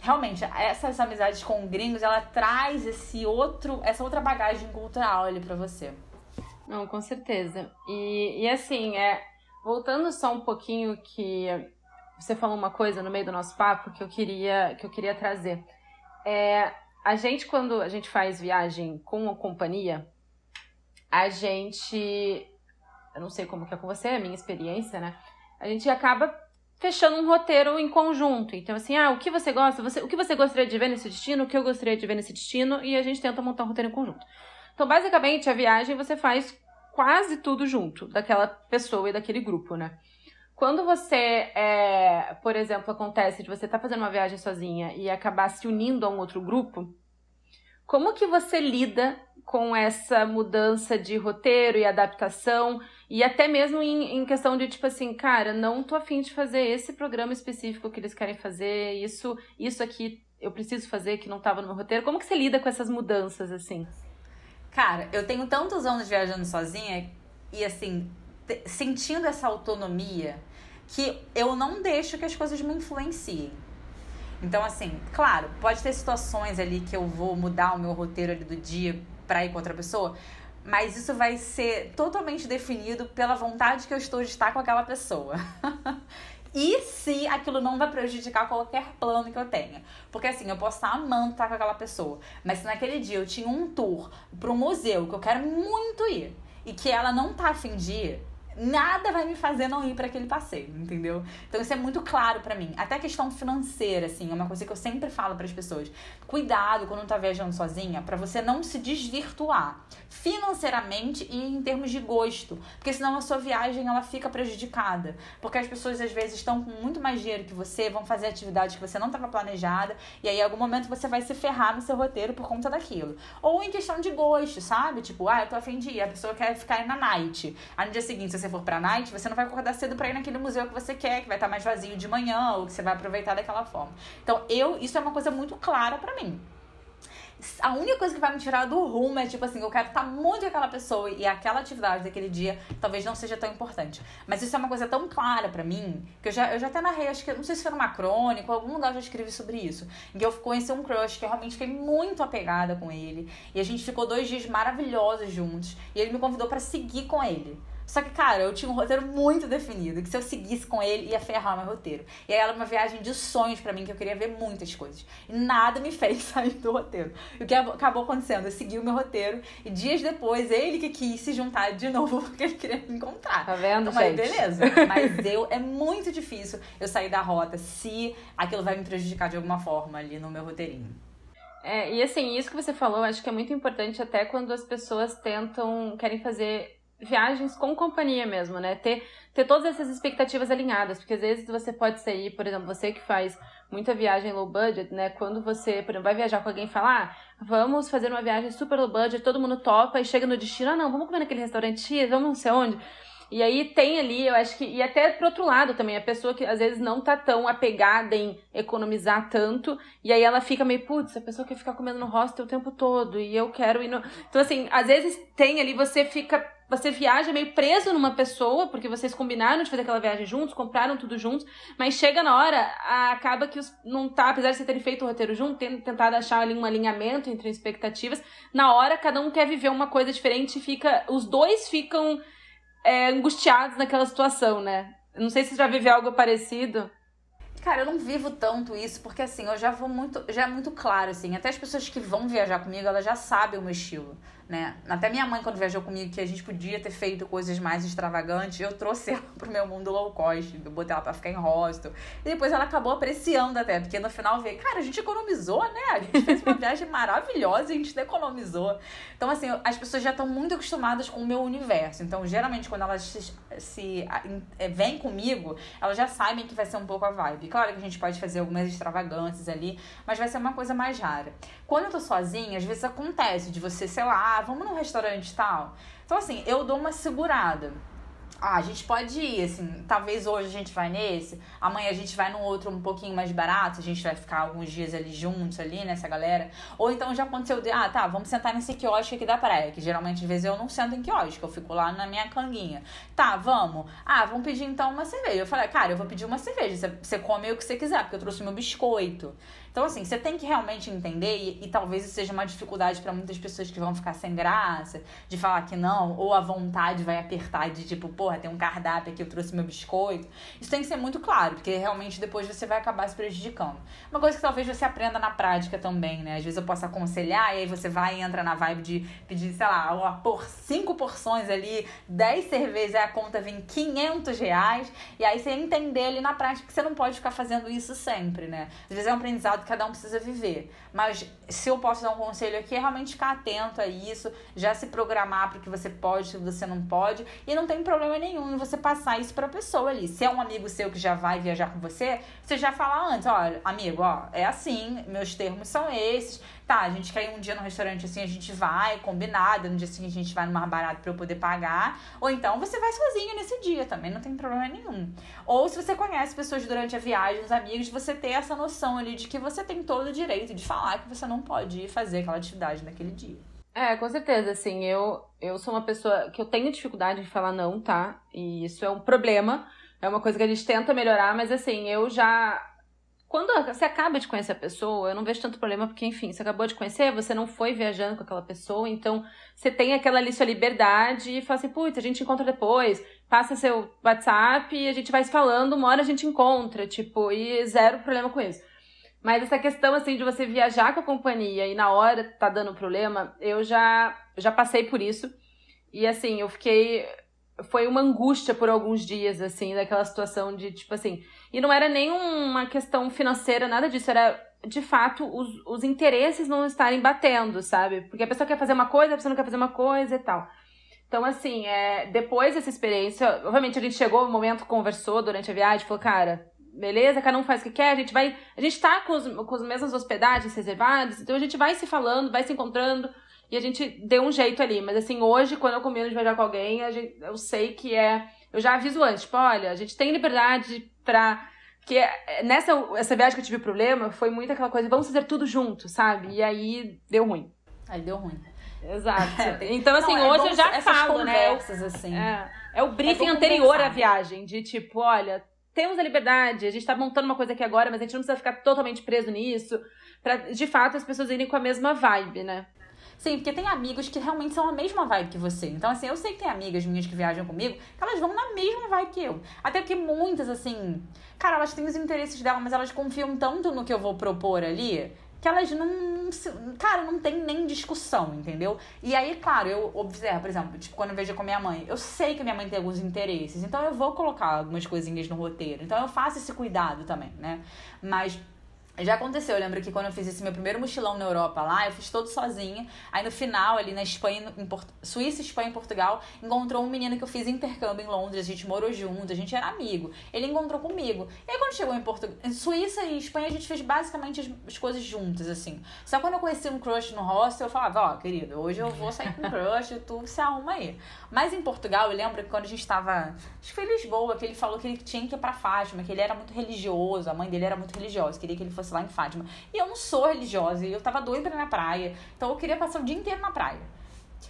realmente, essas amizades com gringos, ela traz esse outro, essa outra bagagem cultural ali para você. Não, com certeza. E, e assim, é, voltando só um pouquinho que você falou uma coisa no meio do nosso papo que eu queria, que eu queria trazer. É, a gente, quando a gente faz viagem com a companhia, a gente. Eu não sei como que é com você, é a minha experiência, né? A gente acaba fechando um roteiro em conjunto. Então, assim, ah, o que você gosta, você, o que você gostaria de ver nesse destino, o que eu gostaria de ver nesse destino, e a gente tenta montar um roteiro em conjunto. Então, basicamente, a viagem você faz quase tudo junto, daquela pessoa e daquele grupo, né? Quando você, é, por exemplo, acontece de você estar tá fazendo uma viagem sozinha e acabar se unindo a um outro grupo, como que você lida com essa mudança de roteiro e adaptação e até mesmo em, em, questão de tipo assim, cara, não tô afim de fazer esse programa específico que eles querem fazer, isso, isso aqui eu preciso fazer que não estava no meu roteiro. Como que você lida com essas mudanças assim? Cara, eu tenho tantos anos viajando sozinha e assim, sentindo essa autonomia que eu não deixo que as coisas me influenciem. Então, assim, claro, pode ter situações ali que eu vou mudar o meu roteiro ali do dia para ir com outra pessoa, mas isso vai ser totalmente definido pela vontade que eu estou de estar com aquela pessoa. e se aquilo não vai prejudicar qualquer plano que eu tenha. Porque assim, eu posso estar amando estar com aquela pessoa, mas se naquele dia eu tinha um tour para um museu que eu quero muito ir e que ela não tá afim de ir, nada vai me fazer não ir para aquele passeio, entendeu? Então isso é muito claro para mim. Até questão financeira, assim, é uma coisa que eu sempre falo para as pessoas. Cuidado quando tá viajando sozinha para você não se desvirtuar financeiramente e em termos de gosto, porque senão a sua viagem ela fica prejudicada, porque as pessoas às vezes estão com muito mais dinheiro que você, vão fazer atividades que você não estava planejada e aí em algum momento você vai se ferrar no seu roteiro por conta daquilo. Ou em questão de gosto, sabe? Tipo, ah, eu tô afim de ir, a pessoa quer ficar na night. Aí no dia seguinte, se você for pra night, você não vai acordar cedo pra ir naquele museu que você quer, que vai estar mais vazio de manhã, ou que você vai aproveitar daquela forma. Então, eu, isso é uma coisa muito clara para mim. A única coisa que vai me tirar do rumo é tipo assim, eu quero estar muito com aquela pessoa e aquela atividade daquele dia talvez não seja tão importante. Mas isso é uma coisa tão clara para mim, que eu já, eu já até narrei, acho que, não sei se foi numa crônica, ou algum lugar eu já escrevi sobre isso. Que eu conheci um crush que eu realmente fiquei muito apegada com ele. E a gente ficou dois dias maravilhosos juntos. E ele me convidou para seguir com ele. Só que, cara, eu tinha um roteiro muito definido, que se eu seguisse com ele, ia ferrar meu roteiro. E aí era uma viagem de sonhos para mim, que eu queria ver muitas coisas. E nada me fez sair do roteiro. E o que acabou acontecendo? Eu segui o meu roteiro, e dias depois, ele que quis se juntar de novo, porque ele queria me encontrar. Tá vendo, então, gente? beleza. Mas eu, é muito difícil eu sair da rota se aquilo vai me prejudicar de alguma forma ali no meu roteirinho. É, e assim, isso que você falou, acho que é muito importante até quando as pessoas tentam, querem fazer viagens com companhia mesmo, né? Ter, ter todas essas expectativas alinhadas, porque às vezes você pode sair, por exemplo, você que faz muita viagem low budget, né? Quando você, por exemplo, vai viajar com alguém e falar, ah, vamos fazer uma viagem super low budget, todo mundo topa e chega no destino, ah, não, vamos comer naquele restaurante X, vamos não sei onde. E aí tem ali, eu acho que, e até pro outro lado também, a pessoa que às vezes não tá tão apegada em economizar tanto, e aí ela fica meio, putz, a pessoa quer ficar comendo no hostel o tempo todo, e eu quero ir no. Então, assim, às vezes tem ali, você fica. Você viaja meio preso numa pessoa, porque vocês combinaram de fazer aquela viagem juntos, compraram tudo juntos, mas chega na hora, acaba que os, não tá, apesar de vocês terem feito o roteiro junto, tendo tentado achar ali um alinhamento entre expectativas, na hora cada um quer viver uma coisa diferente fica. Os dois ficam é, angustiados naquela situação, né? Não sei se você já viveu algo parecido. Cara, eu não vivo tanto isso, porque assim, eu já vou muito. Já é muito claro, assim. Até as pessoas que vão viajar comigo, elas já sabem o meu estilo né? Até minha mãe, quando viajou comigo, que a gente podia ter feito coisas mais extravagantes, eu trouxe ela pro meu mundo low cost, eu botei ela pra ficar em hostel. E depois ela acabou apreciando até, porque no final veio, cara, a gente economizou, né? A gente fez uma viagem maravilhosa e a gente economizou. Então, assim, as pessoas já estão muito acostumadas com o meu universo. Então, geralmente, quando elas se, se é, vêm comigo, elas já sabem que vai ser um pouco a vibe. Claro que a gente pode fazer algumas extravagâncias ali, mas vai ser uma coisa mais rara. Quando eu tô sozinha, às vezes acontece de você, sei lá, ah, vamos num restaurante tal. Então, assim, eu dou uma segurada. Ah, a gente pode ir, assim, talvez hoje a gente vai nesse, amanhã a gente vai num outro um pouquinho mais barato, a gente vai ficar alguns dias ali juntos, ali, nessa galera. Ou então já aconteceu de, ah, tá, vamos sentar nesse quiosque aqui da praia, que geralmente às vezes eu não sento em quiosque, eu fico lá na minha canguinha. Tá, vamos. Ah, vamos pedir então uma cerveja. Eu falei, cara, eu vou pedir uma cerveja, você come o que você quiser, porque eu trouxe meu biscoito. Então, assim, você tem que realmente entender, e, e talvez isso seja uma dificuldade para muitas pessoas que vão ficar sem graça, de falar que não, ou a vontade vai apertar de tipo, porra, tem um cardápio aqui, eu trouxe meu biscoito. Isso tem que ser muito claro, porque realmente depois você vai acabar se prejudicando. Uma coisa que talvez você aprenda na prática também, né? Às vezes eu posso aconselhar, e aí você vai e entra na vibe de pedir, sei lá, por cinco porções ali, dez cervejas, aí a conta vem 500 reais, e aí você entender ali na prática que você não pode ficar fazendo isso sempre, né? Às vezes é um aprendizado cada um precisa viver. Mas se eu posso dar um conselho aqui, é realmente ficar atento a isso, já se programar para o que você pode, o você não pode, e não tem problema nenhum em você passar isso para a pessoa ali. Se é um amigo seu que já vai viajar com você, você já fala antes, olha, amigo, ó, é assim, meus termos são esses, tá, a gente quer ir um dia no restaurante assim, a gente vai, combinado, no dia seguinte a gente vai no mais barato pra eu poder pagar. Ou então você vai sozinho nesse dia também, não tem problema nenhum. Ou se você conhece pessoas durante a viagem, os amigos, você ter essa noção ali de que você tem todo o direito de falar que você não pode fazer aquela atividade naquele dia. É, com certeza, assim, eu, eu sou uma pessoa que eu tenho dificuldade de falar não, tá? E isso é um problema, é uma coisa que a gente tenta melhorar, mas assim, eu já quando você acaba de conhecer a pessoa, eu não vejo tanto problema, porque, enfim, você acabou de conhecer, você não foi viajando com aquela pessoa, então você tem aquela ali sua liberdade e fala assim, putz, a gente encontra depois, passa seu WhatsApp e a gente vai se falando, uma hora a gente encontra, tipo, e zero problema com isso. Mas essa questão, assim, de você viajar com a companhia e na hora tá dando problema, eu já, já passei por isso. E, assim, eu fiquei foi uma angústia por alguns dias, assim, daquela situação de, tipo assim. E não era nem uma questão financeira, nada disso, era de fato os, os interesses não estarem batendo, sabe? Porque a pessoa quer fazer uma coisa, a pessoa não quer fazer uma coisa e tal. Então, assim, é, depois dessa experiência, obviamente a gente chegou no momento, conversou durante a viagem, falou, cara, beleza, cada um faz o que quer, a gente vai. A gente tá com, os, com as mesmas hospedagens reservadas, então a gente vai se falando, vai se encontrando e a gente deu um jeito ali. Mas assim, hoje, quando eu combino de viajar com alguém, a gente, eu sei que é. Eu já aviso antes, tipo, olha, a gente tem liberdade pra. Porque nessa essa viagem que eu tive problema, foi muito aquela coisa, vamos fazer tudo junto, sabe? E aí deu ruim. Aí deu ruim. Exato. então, assim, Não, é hoje eu já falo, né? Assim. É, é o briefing é anterior à viagem, de tipo, olha, temos a liberdade, a gente tá montando uma coisa aqui agora, mas a gente não precisa ficar totalmente preso nisso. Pra, de fato, as pessoas irem com a mesma vibe, né? Sim, porque tem amigos que realmente são a mesma vibe que você. Então, assim, eu sei que tem amigas minhas que viajam comigo que elas vão na mesma vibe que eu. Até porque muitas, assim, cara, elas têm os interesses dela, mas elas confiam tanto no que eu vou propor ali que elas não. Cara, não tem nem discussão, entendeu? E aí, claro, eu observo, por exemplo, tipo, quando eu vejo com a minha mãe, eu sei que minha mãe tem alguns interesses, então eu vou colocar algumas coisinhas no roteiro. Então eu faço esse cuidado também, né? Mas Já aconteceu, eu lembro que quando eu fiz esse meu primeiro mochilão na Europa lá, eu fiz todo sozinha. Aí no final, ali na Espanha, Port... Suíça, Espanha e Portugal, encontrou um menino que eu fiz intercâmbio em Londres, a gente morou junto, a gente era amigo. Ele encontrou comigo. E aí quando chegou em Portugal, em Suíça e Espanha, a gente fez basicamente as, as coisas juntas, assim. Só quando eu conheci um crush no hostel, eu falava, ó, oh, querido, hoje eu vou sair com um crush, tu se arruma aí. Mas em Portugal, eu lembro que quando a gente tava, acho que foi em Lisboa, que ele falou que ele tinha que ir pra Fátima, que ele era muito religioso, a mãe dele era muito religiosa, queria que ele fosse lá em Fátima. E eu não sou religiosa, e eu tava doida na praia. Então eu queria passar o dia inteiro na praia.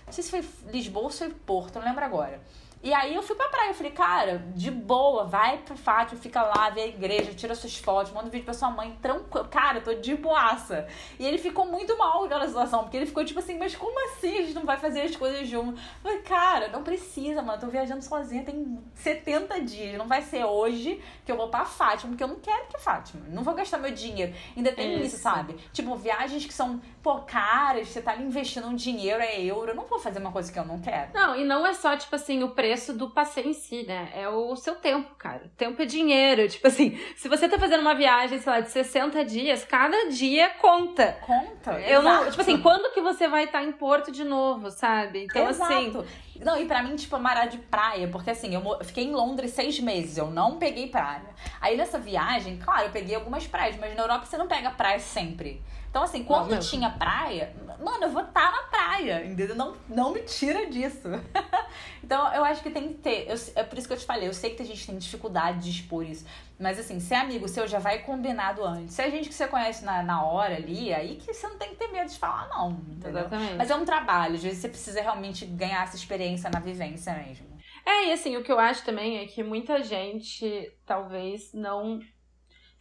Não sei se foi Lisboa ou se foi Porto, não lembro agora. E aí eu fui pra praia, eu falei, cara, de boa, vai pra Fátima, fica lá, vê a igreja, tira suas fotos, manda um vídeo pra sua mãe, tranquilo. Cara, eu tô de boaça. E ele ficou muito mal com aquela situação, porque ele ficou tipo assim, mas como assim a gente não vai fazer as coisas juntos? Eu falei, cara, não precisa, mano, eu tô viajando sozinha tem 70 dias, não vai ser hoje que eu vou pra Fátima, porque eu não quero que Fátima, não vou gastar meu dinheiro. Ainda tem isso, isso sabe? Tipo, viagens que são, pô, caras, você tá ali investindo um dinheiro, é euro, eu não vou fazer uma coisa que eu não quero. Não, e não é só, tipo assim, o preço preço do passeio em si, né? É o seu tempo, cara. Tempo é dinheiro. Tipo assim, se você tá fazendo uma viagem, sei lá, de 60 dias, cada dia conta. Conta. Eu não, tipo assim, quando que você vai estar tá em Porto de novo, sabe? Então, Exato. assim. Não, e pra mim, tipo, marar de praia, porque assim, eu fiquei em Londres seis meses, eu não peguei praia. Aí nessa viagem, claro, eu peguei algumas praias, mas na Europa você não pega praia sempre. Então, assim, quando não, tinha praia, mano, eu vou estar tá na praia, entendeu? Não, não me tira disso. então, eu acho que tem que ter. Eu, é por isso que eu te falei, eu sei que a gente tem dificuldade de expor isso. Mas, assim, se é amigo seu, já vai combinado antes. Se é gente que você conhece na, na hora ali, aí que você não tem que ter medo de falar, não. Entendeu? Exatamente. Mas é um trabalho, às vezes você precisa realmente ganhar essa experiência na vivência mesmo. É, e assim, o que eu acho também é que muita gente talvez não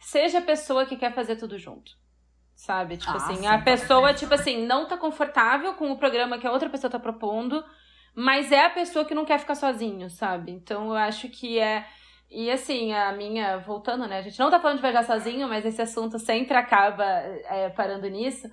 seja a pessoa que quer fazer tudo junto sabe? Tipo ah, assim, sim, a pessoa, tipo assim, não tá confortável com o programa que a outra pessoa tá propondo, mas é a pessoa que não quer ficar sozinho, sabe? Então eu acho que é. E assim, a minha. Voltando, né? A gente não tá falando de viajar sozinho, mas esse assunto sempre acaba é, parando nisso.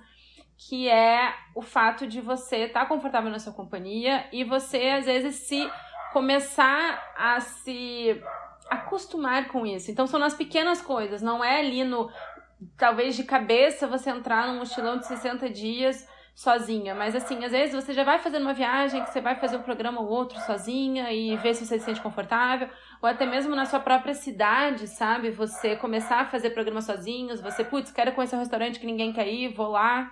Que é o fato de você estar tá confortável na sua companhia e você, às vezes, se começar a se acostumar com isso. Então são nas pequenas coisas, não é ali no talvez de cabeça você entrar num mochilão de 60 dias sozinha, mas assim, às vezes você já vai fazendo uma viagem que você vai fazer um programa ou outro sozinha e ver se você se sente confortável, ou até mesmo na sua própria cidade, sabe? Você começar a fazer programas sozinhos, você, putz, quero conhecer um restaurante que ninguém quer ir, vou lá.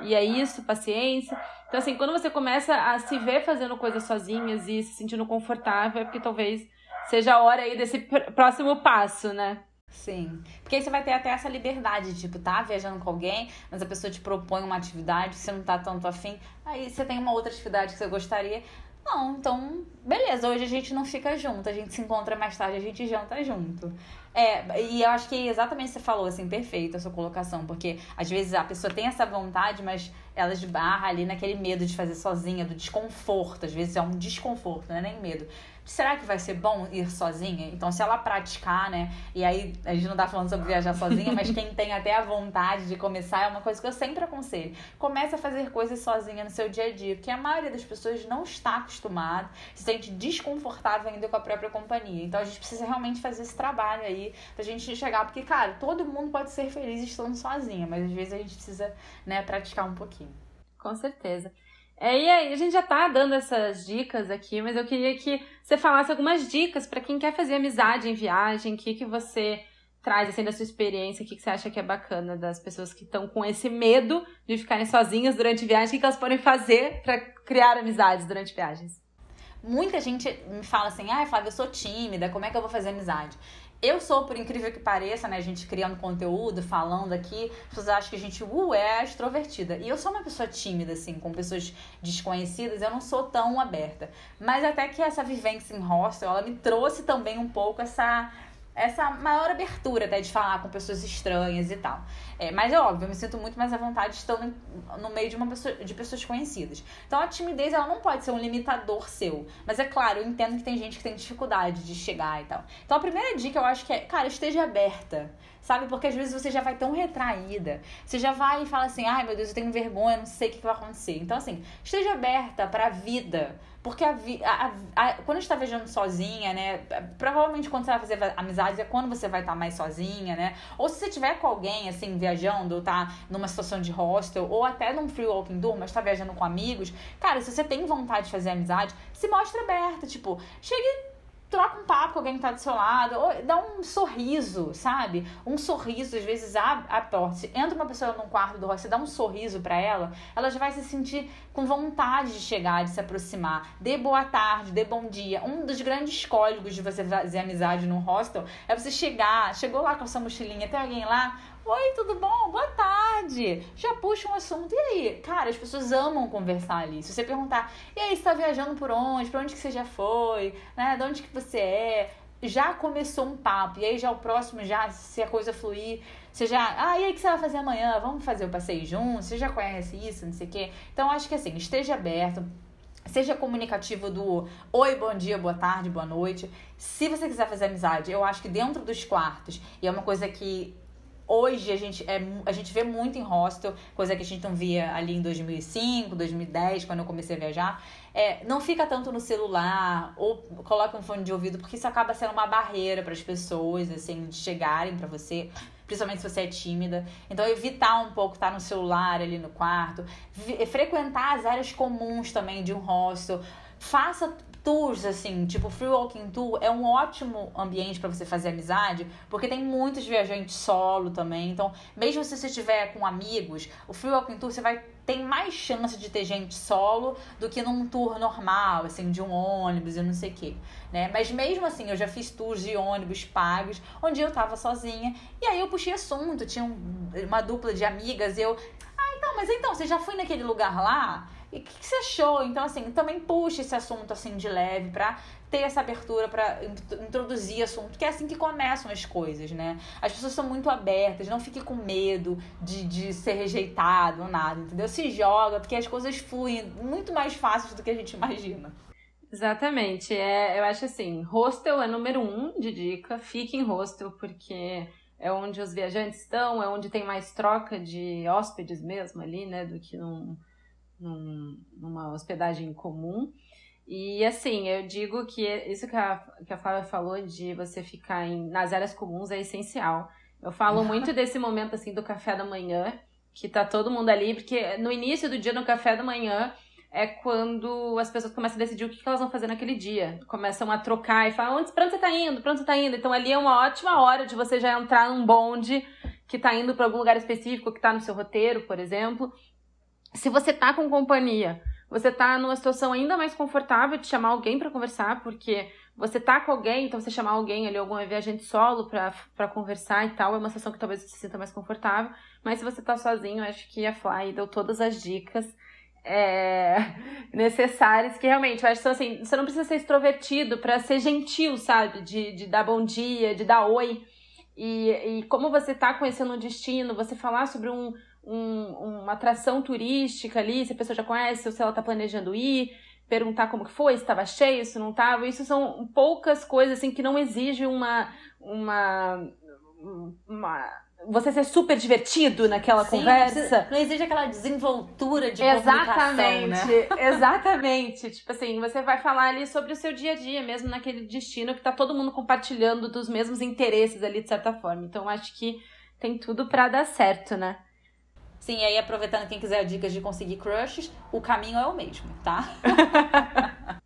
E é isso, paciência. Então, assim, quando você começa a se ver fazendo coisas sozinhas e se sentindo confortável, é porque talvez seja a hora aí desse próximo passo, né? Sim. Porque aí você vai ter até essa liberdade, tipo, tá viajando com alguém, mas a pessoa te propõe uma atividade você não tá tanto afim. Aí você tem uma outra atividade que você gostaria. Não, então, beleza, hoje a gente não fica junto, a gente se encontra mais tarde, a gente janta junto. É, e eu acho que exatamente você falou, assim, perfeito a sua colocação, porque às vezes a pessoa tem essa vontade, mas ela esbarra ali naquele medo de fazer sozinha, do desconforto. Às vezes é um desconforto, não é nem medo será que vai ser bom ir sozinha? Então, se ela praticar, né? E aí, a gente não tá falando sobre viajar sozinha, mas quem tem até a vontade de começar é uma coisa que eu sempre aconselho. Comece a fazer coisas sozinha no seu dia a dia, porque a maioria das pessoas não está acostumada, se sente desconfortável ainda com a própria companhia. Então, a gente precisa realmente fazer esse trabalho aí pra gente chegar, porque, cara, todo mundo pode ser feliz estando sozinha, mas às vezes a gente precisa, né, praticar um pouquinho. Com certeza. É, e aí, a gente já tá dando essas dicas aqui, mas eu queria que você falasse algumas dicas para quem quer fazer amizade em viagem, o que, que você traz assim da sua experiência, o que, que você acha que é bacana das pessoas que estão com esse medo de ficarem sozinhas durante viagem, o que, que elas podem fazer para criar amizades durante viagens? Muita gente me fala assim, ah, Flávia, eu sou tímida, como é que eu vou fazer amizade? Eu sou, por incrível que pareça, né, a gente criando conteúdo, falando aqui, as pessoas acham que a gente, uh, é extrovertida. E eu sou uma pessoa tímida, assim, com pessoas desconhecidas, eu não sou tão aberta. Mas até que essa vivência em hostel, ela me trouxe também um pouco essa essa maior abertura até de falar com pessoas estranhas e tal. É, mas é óbvio, eu me sinto muito mais à vontade estando no meio de uma pessoa, de pessoas conhecidas. Então a timidez ela não pode ser um limitador seu. Mas é claro, eu entendo que tem gente que tem dificuldade de chegar e tal. Então a primeira dica eu acho que é, cara, esteja aberta. Sabe? Porque às vezes você já vai tão retraída. Você já vai e fala assim: ai meu Deus, eu tenho vergonha, não sei o que vai acontecer. Então, assim, esteja aberta para a vida Porque a, a, a, quando a gente tá viajando sozinha, né? Provavelmente quando você vai fazer amizades é quando você vai estar tá mais sozinha, né? Ou se você tiver com alguém, assim, viajando, tá numa situação de hostel, ou até num free walking tour, mas tá viajando com amigos, cara, se você tem vontade de fazer amizade, se mostra aberta. Tipo, chegue troca um papo com alguém que tá do seu lado, ou dá um sorriso, sabe? Um sorriso, às vezes, abre a porta. Se entra uma pessoa num quarto do você dá um sorriso para ela, ela já vai se sentir com vontade de chegar, de se aproximar. Dê boa tarde, dê bom dia. Um dos grandes códigos de você fazer amizade num hostel é você chegar, chegou lá com a sua mochilinha, tem alguém lá, Oi, tudo bom? Boa tarde. Já puxa um assunto. E aí? Cara, as pessoas amam conversar ali. Se você perguntar, e aí, você tá viajando por onde? Pra onde que você já foi? Né? De onde que você é? Já começou um papo. E aí já o próximo, já, se a coisa fluir, você já. Ah, e aí o que você vai fazer amanhã? Vamos fazer o passeio juntos? Você já conhece isso, não sei o quê. Então, acho que assim, esteja aberto. Seja comunicativo do oi, bom dia, boa tarde, boa noite. Se você quiser fazer amizade, eu acho que dentro dos quartos, e é uma coisa que hoje a gente, é, a gente vê muito em hostel, coisa que a gente não via ali em 2005, 2010, quando eu comecei a viajar. É, não fica tanto no celular ou coloca um fone de ouvido, porque isso acaba sendo uma barreira para as pessoas, assim, de chegarem para você, principalmente se você é tímida. Então, evitar um pouco estar no celular ali no quarto, frequentar as áreas comuns também de um hostel. Faça tours, assim, tipo Free Walking Tour, é um ótimo ambiente para você fazer amizade, porque tem muitos viajantes solo também. Então, mesmo se você estiver com amigos, o Free Walking Tour você vai ter mais chance de ter gente solo do que num tour normal, assim, de um ônibus e não sei o quê, né? Mas mesmo assim, eu já fiz tours de ônibus pagos, onde eu tava sozinha, e aí eu puxei assunto, tinha uma dupla de amigas, eu... Ah, então, mas então, você já foi naquele lugar lá? E o que, que, você achou? Então, assim, também puxa esse assunto assim de leve pra ter essa abertura para introduzir assunto, que é assim que começam as coisas, né? As pessoas são muito abertas, não fique com medo de, de ser rejeitado ou nada, entendeu? Se joga, porque as coisas fluem muito mais fáceis do que a gente imagina. Exatamente. É, eu acho assim, hostel é número um de dica, fique em hostel, porque é onde os viajantes estão, é onde tem mais troca de hóspedes mesmo ali, né, do que num num, numa hospedagem comum. E assim, eu digo que isso que a, que a Flávia falou de você ficar em, nas áreas comuns é essencial. Eu falo muito desse momento assim do café da manhã, que tá todo mundo ali, porque no início do dia, no café da manhã, é quando as pessoas começam a decidir o que elas vão fazer naquele dia. Começam a trocar e falam, onde, pra onde você tá indo? Pra onde você tá indo? Então ali é uma ótima hora de você já entrar num bonde que tá indo para algum lugar específico, que tá no seu roteiro, por exemplo, se você tá com companhia, você tá numa situação ainda mais confortável de chamar alguém para conversar, porque você tá com alguém, então você chamar alguém ali, algum viajante solo para conversar e tal, é uma situação que talvez você se sinta mais confortável. Mas se você tá sozinho, acho que a Fly deu todas as dicas é, necessárias que realmente, eu acho que assim, você não precisa ser extrovertido para ser gentil, sabe? De, de dar bom dia, de dar oi. E, e como você tá conhecendo um destino, você falar sobre um, um, uma atração turística ali, se a pessoa já conhece ou se ela está planejando ir, perguntar como que foi, se estava cheio, se não estava. Isso são poucas coisas assim que não exigem uma uma, uma você ser super divertido naquela Sim, conversa. Não exige aquela desenvoltura de exatamente, né? Exatamente. tipo assim, você vai falar ali sobre o seu dia a dia, mesmo naquele destino que tá todo mundo compartilhando dos mesmos interesses ali, de certa forma. Então, acho que tem tudo para dar certo, né? Sim, aí aproveitando quem quiser dicas de conseguir crushes, o caminho é o mesmo, tá?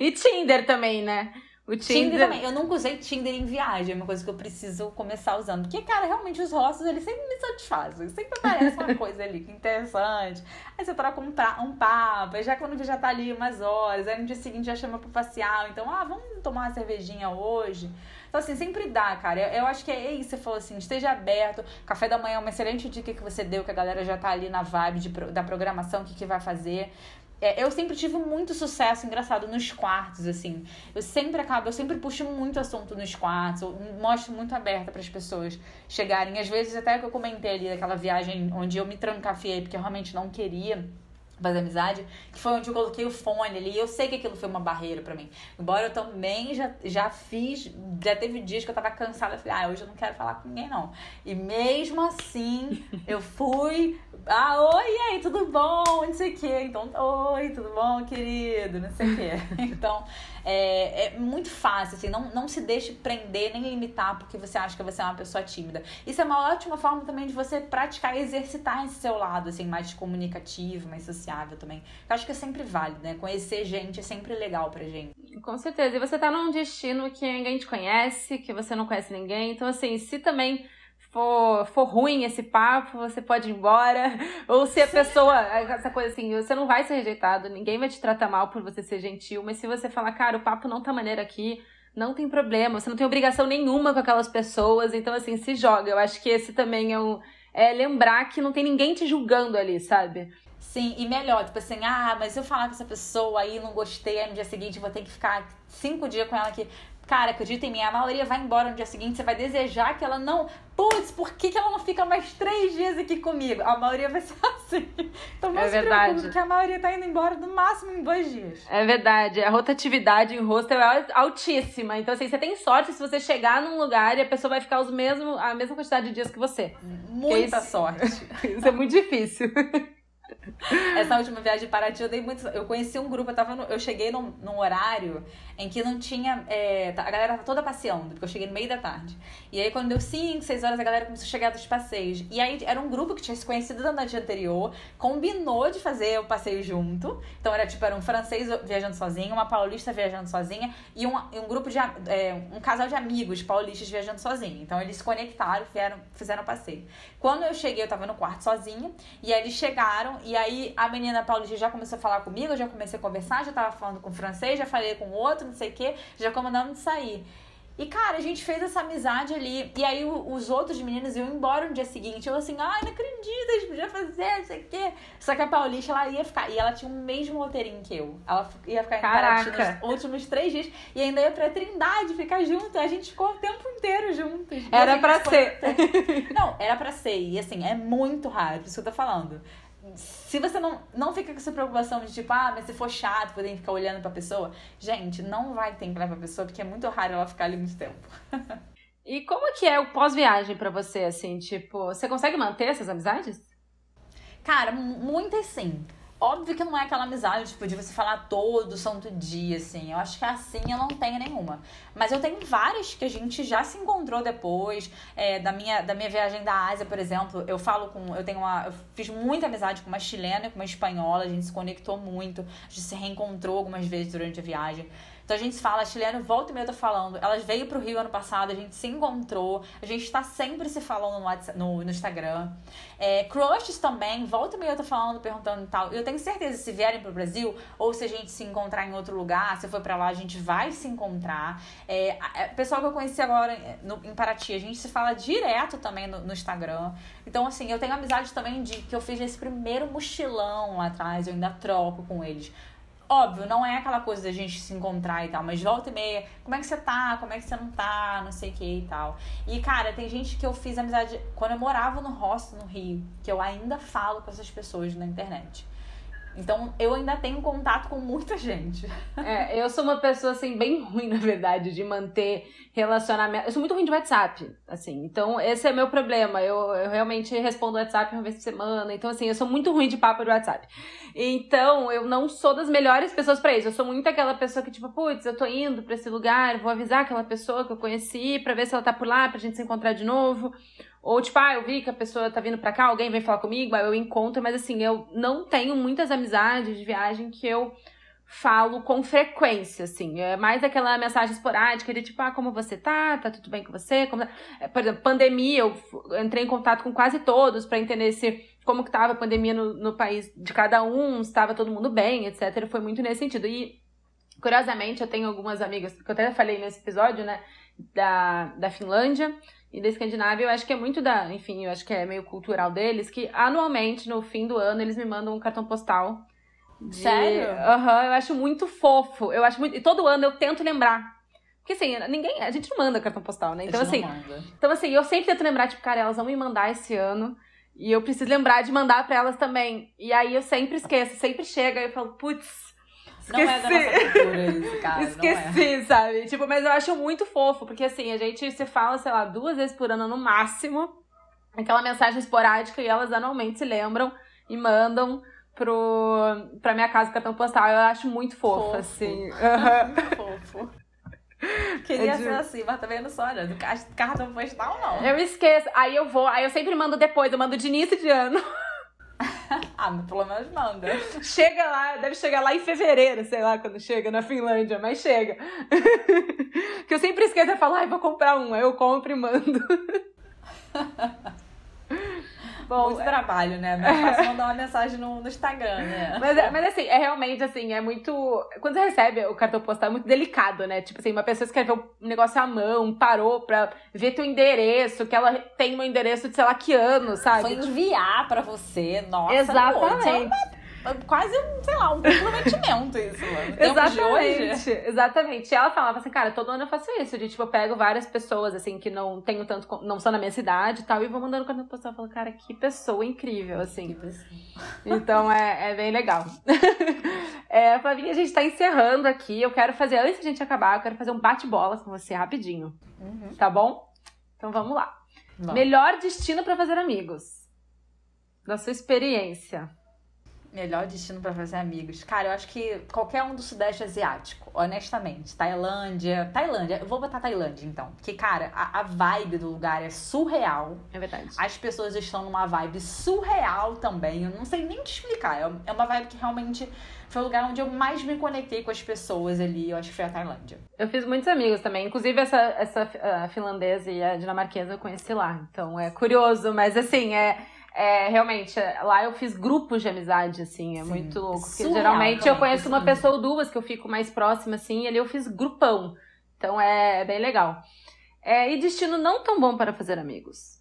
e Tinder também, né? O Tinder... Tinder... também. Eu nunca usei Tinder em viagem, é uma coisa que eu preciso começar usando. Porque, cara, realmente os rostos, eles sempre me satisfazem. Sempre aparece uma coisa ali que interessante. Aí você troca um, pra... um papo, aí já quando já tá ali umas horas, aí no dia seguinte já chama pro facial. Então, ah, vamos tomar uma cervejinha hoje. Então, assim, sempre dá, cara. Eu, eu acho que é isso. Você falou assim, esteja aberto. Café da manhã é uma excelente dica que você deu, que a galera já tá ali na vibe de, da programação, o que, que vai fazer. É, eu sempre tive muito sucesso, engraçado, nos quartos, assim. Eu sempre acabo, eu sempre puxo muito assunto nos quartos, eu mostro muito aberta para as pessoas chegarem. Às vezes, até que eu comentei ali daquela viagem onde eu me trancafiei porque eu realmente não queria fazer amizade, que foi onde eu coloquei o fone ali. E eu sei que aquilo foi uma barreira para mim. Embora eu também já, já fiz, já teve dias que eu tava cansada. Eu falei, ah, hoje eu não quero falar com ninguém, não. E mesmo assim, eu fui ah, oi, e aí, tudo bom? Não sei o quê. Então, oi, tudo bom, querido? Não sei o quê. Então, é, é muito fácil, assim, não, não se deixe prender nem limitar porque você acha que você é uma pessoa tímida. Isso é uma ótima forma também de você praticar e exercitar esse seu lado, assim, mais comunicativo, mais sociável também. Eu acho que é sempre válido, né? Conhecer gente é sempre legal pra gente. Com certeza. E você tá num destino que ninguém te conhece, que você não conhece ninguém. Então, assim, se também for, for ruim esse papo, você pode ir embora. Ou se a pessoa, essa coisa assim, você não vai ser rejeitado, ninguém vai te tratar mal por você ser gentil, mas se você falar, cara, o papo não tá maneiro aqui, não tem problema, você não tem obrigação nenhuma com aquelas pessoas, então assim, se joga. Eu acho que esse também é um. É lembrar que não tem ninguém te julgando ali, sabe? Sim, e melhor, tipo assim, ah, mas se eu falar com essa pessoa aí, não gostei, aí no dia seguinte vou ter que ficar cinco dias com ela aqui. Cara, acredita em mim, a maioria vai embora no dia seguinte, você vai desejar que ela não. Putz, por que, que ela não fica mais três dias aqui comigo? A maioria vai ser assim. Então não é se verdade. preocupe, que a maioria tá indo embora no máximo em dois dias. É verdade. A rotatividade em hostel é altíssima. Então, assim, você tem sorte se você chegar num lugar e a pessoa vai ficar os mesmo, a mesma quantidade de dias que você. Muita isso, sorte. isso é muito difícil. Essa última viagem de Paraty eu dei muito. Eu conheci um grupo, eu, tava no, eu cheguei num, num horário em que não tinha. É, a galera tava toda passeando, porque eu cheguei no meio da tarde. E aí, quando deu 5, 6 horas, a galera começou a chegar dos passeios. E aí era um grupo que tinha se conhecido da noite anterior, combinou de fazer o passeio junto. Então era tipo, era um francês viajando sozinho, uma paulista viajando sozinha e um, um grupo de. É, um casal de amigos paulistas viajando sozinho. Então eles se conectaram, vieram, fizeram o passeio. Quando eu cheguei, eu tava no quarto sozinha, e aí eles chegaram, e aí a menina paulista já começou a falar comigo, eu já comecei a conversar, já tava falando com o francês, já falei com o outro, não sei o quê, já comandando de sair. E, cara, a gente fez essa amizade ali. E aí os outros meninos iam embora no dia seguinte. Eu assim, ai, não acredito, a gente podia fazer, não sei o quê. Só que a Paulista, ela ia ficar. E ela tinha o mesmo roteirinho que eu. Ela ia ficar em Paraty nos últimos três dias. E ainda ia pra Trindade ficar junto. A gente ficou o tempo inteiro juntos. Era pra ser. Não, era pra ser. E assim, é muito raro, por isso que eu tô falando se você não, não fica com essa preocupação de tipo, ah, mas se for chato, poder ficar olhando pra pessoa, gente, não vai olhar pra pessoa, porque é muito raro ela ficar ali muito tempo. e como que é o pós-viagem para você, assim, tipo, você consegue manter essas amizades? Cara, muitas sim. Óbvio que não é aquela amizade, tipo, de você falar todo santo dia, assim. Eu acho que assim eu não tenho nenhuma. Mas eu tenho várias que a gente já se encontrou depois. É, da, minha, da minha viagem da Ásia, por exemplo, eu falo com. Eu tenho uma. Eu fiz muita amizade com uma chilena e com uma espanhola, a gente se conectou muito, a gente se reencontrou algumas vezes durante a viagem. Então a gente fala, a chilena volta e meia tá falando. Elas veio pro Rio ano passado, a gente se encontrou, a gente tá sempre se falando no, WhatsApp, no, no Instagram. É, crushes também, volta e meia tá falando, perguntando e tal. Eu tenho certeza se vierem pro Brasil, ou se a gente se encontrar em outro lugar, se for para lá, a gente vai se encontrar. É, é, pessoal que eu conheci agora no, em Paraty, a gente se fala direto também no, no Instagram. Então, assim, eu tenho amizade também de que eu fiz esse primeiro mochilão lá atrás, eu ainda troco com eles. Óbvio, não é aquela coisa da gente se encontrar e tal, mas volta e meia, como é que você tá? Como é que você não tá? Não sei o que e tal. E, cara, tem gente que eu fiz amizade quando eu morava no hostel no Rio, que eu ainda falo com essas pessoas na internet. Então, eu ainda tenho contato com muita gente. É, eu sou uma pessoa, assim, bem ruim, na verdade, de manter relacionamento. Eu sou muito ruim de WhatsApp, assim. Então, esse é meu problema. Eu, eu realmente respondo WhatsApp uma vez por semana. Então, assim, eu sou muito ruim de papo de WhatsApp. Então, eu não sou das melhores pessoas para isso. Eu sou muito aquela pessoa que, tipo, putz, eu tô indo pra esse lugar, vou avisar aquela pessoa que eu conheci pra ver se ela tá por lá, pra gente se encontrar de novo. Ou, tipo, ah, eu vi que a pessoa tá vindo pra cá, alguém vem falar comigo, aí eu encontro, mas assim, eu não tenho muitas amizades de viagem que eu falo com frequência, assim. É mais aquela mensagem esporádica de tipo, ah, como você tá? Tá tudo bem com você? Como... Tá? É, por exemplo, pandemia, eu entrei em contato com quase todos para entender se como que tava a pandemia no, no país de cada um, se estava todo mundo bem, etc. Foi muito nesse sentido. E, curiosamente, eu tenho algumas amigas, que eu até falei nesse episódio, né, da, da Finlândia, e da Escandinávia, eu acho que é muito da, enfim, eu acho que é meio cultural deles, que anualmente, no fim do ano, eles me mandam um cartão postal. De... Sério? Aham, uhum, eu acho muito fofo. Eu acho muito. E todo ano eu tento lembrar. Porque assim, ninguém. A gente não manda cartão postal, né? Então, assim. Então, assim, eu sempre tento lembrar, tipo, cara, elas vão me mandar esse ano. E eu preciso lembrar de mandar para elas também. E aí eu sempre esqueço, sempre chega e eu falo, putz, Esqueci. Não é da nossa cultura isso, cara. Esqueci, é. sabe? Tipo, mas eu acho muito fofo, porque assim, a gente se fala, sei lá, duas vezes por ano no máximo. aquela mensagem esporádica e elas anualmente se lembram e mandam pro, pra minha casa o cartão postal. Eu acho muito fofo, fofo. assim. muito fofo. Queria é de... ser assim, mas também não sou, olha, do cartão postal não. Eu esqueço. Aí eu vou, aí eu sempre mando depois, eu mando de início de ano. ah, mas pelo menos manda. Chega lá, deve chegar lá em fevereiro, sei lá, quando chega na Finlândia, mas chega. que eu sempre esqueço de falar, ai, vou comprar um, aí eu compro e mando. Bom, muito é... trabalho, né? Mas é fácil mandar uma mensagem no, no Instagram, né? Mas, é, mas assim, é realmente assim, é muito. Quando você recebe o cartão postal, é muito delicado, né? Tipo assim, uma pessoa escreveu um negócio à mão, parou pra ver teu endereço, que ela tem meu endereço de sei lá que ano, sabe? Foi enviar pra você, nossa. Exatamente. Pô, quase, sei lá, um comprometimento isso, mano. Exatamente, exatamente. E ela falava assim, cara, todo ano eu faço isso. De, tipo, eu pego várias pessoas, assim, que não tenho tanto, não são na minha cidade e tal, e vou mandando quando eu postar. Eu falo, cara, que pessoa incrível, assim. Então é, é bem legal. é, Flavinha, a gente tá encerrando aqui. Eu quero fazer, antes de a gente acabar, eu quero fazer um bate-bola com você rapidinho. Uhum. Tá bom? Então vamos lá. Bom. Melhor destino para fazer amigos. Da sua experiência. Melhor destino para fazer amigos. Cara, eu acho que qualquer um do Sudeste Asiático, honestamente. Tailândia. Tailândia, eu vou botar Tailândia então. Porque, cara, a, a vibe do lugar é surreal. É verdade. As pessoas estão numa vibe surreal também. Eu não sei nem te explicar. É, é uma vibe que realmente foi o lugar onde eu mais me conectei com as pessoas ali. Eu acho que foi a Tailândia. Eu fiz muitos amigos também. Inclusive, essa, essa finlandesa e a dinamarquesa eu conheci lá. Então é curioso, mas assim, é é, realmente, lá eu fiz grupos de amizade, assim, é Sim. muito louco. Porque Surreal, geralmente eu conheço uma pessoa ou duas que eu fico mais próxima, assim, e ali eu fiz grupão. Então é, é bem legal. É, e destino não tão bom para fazer amigos?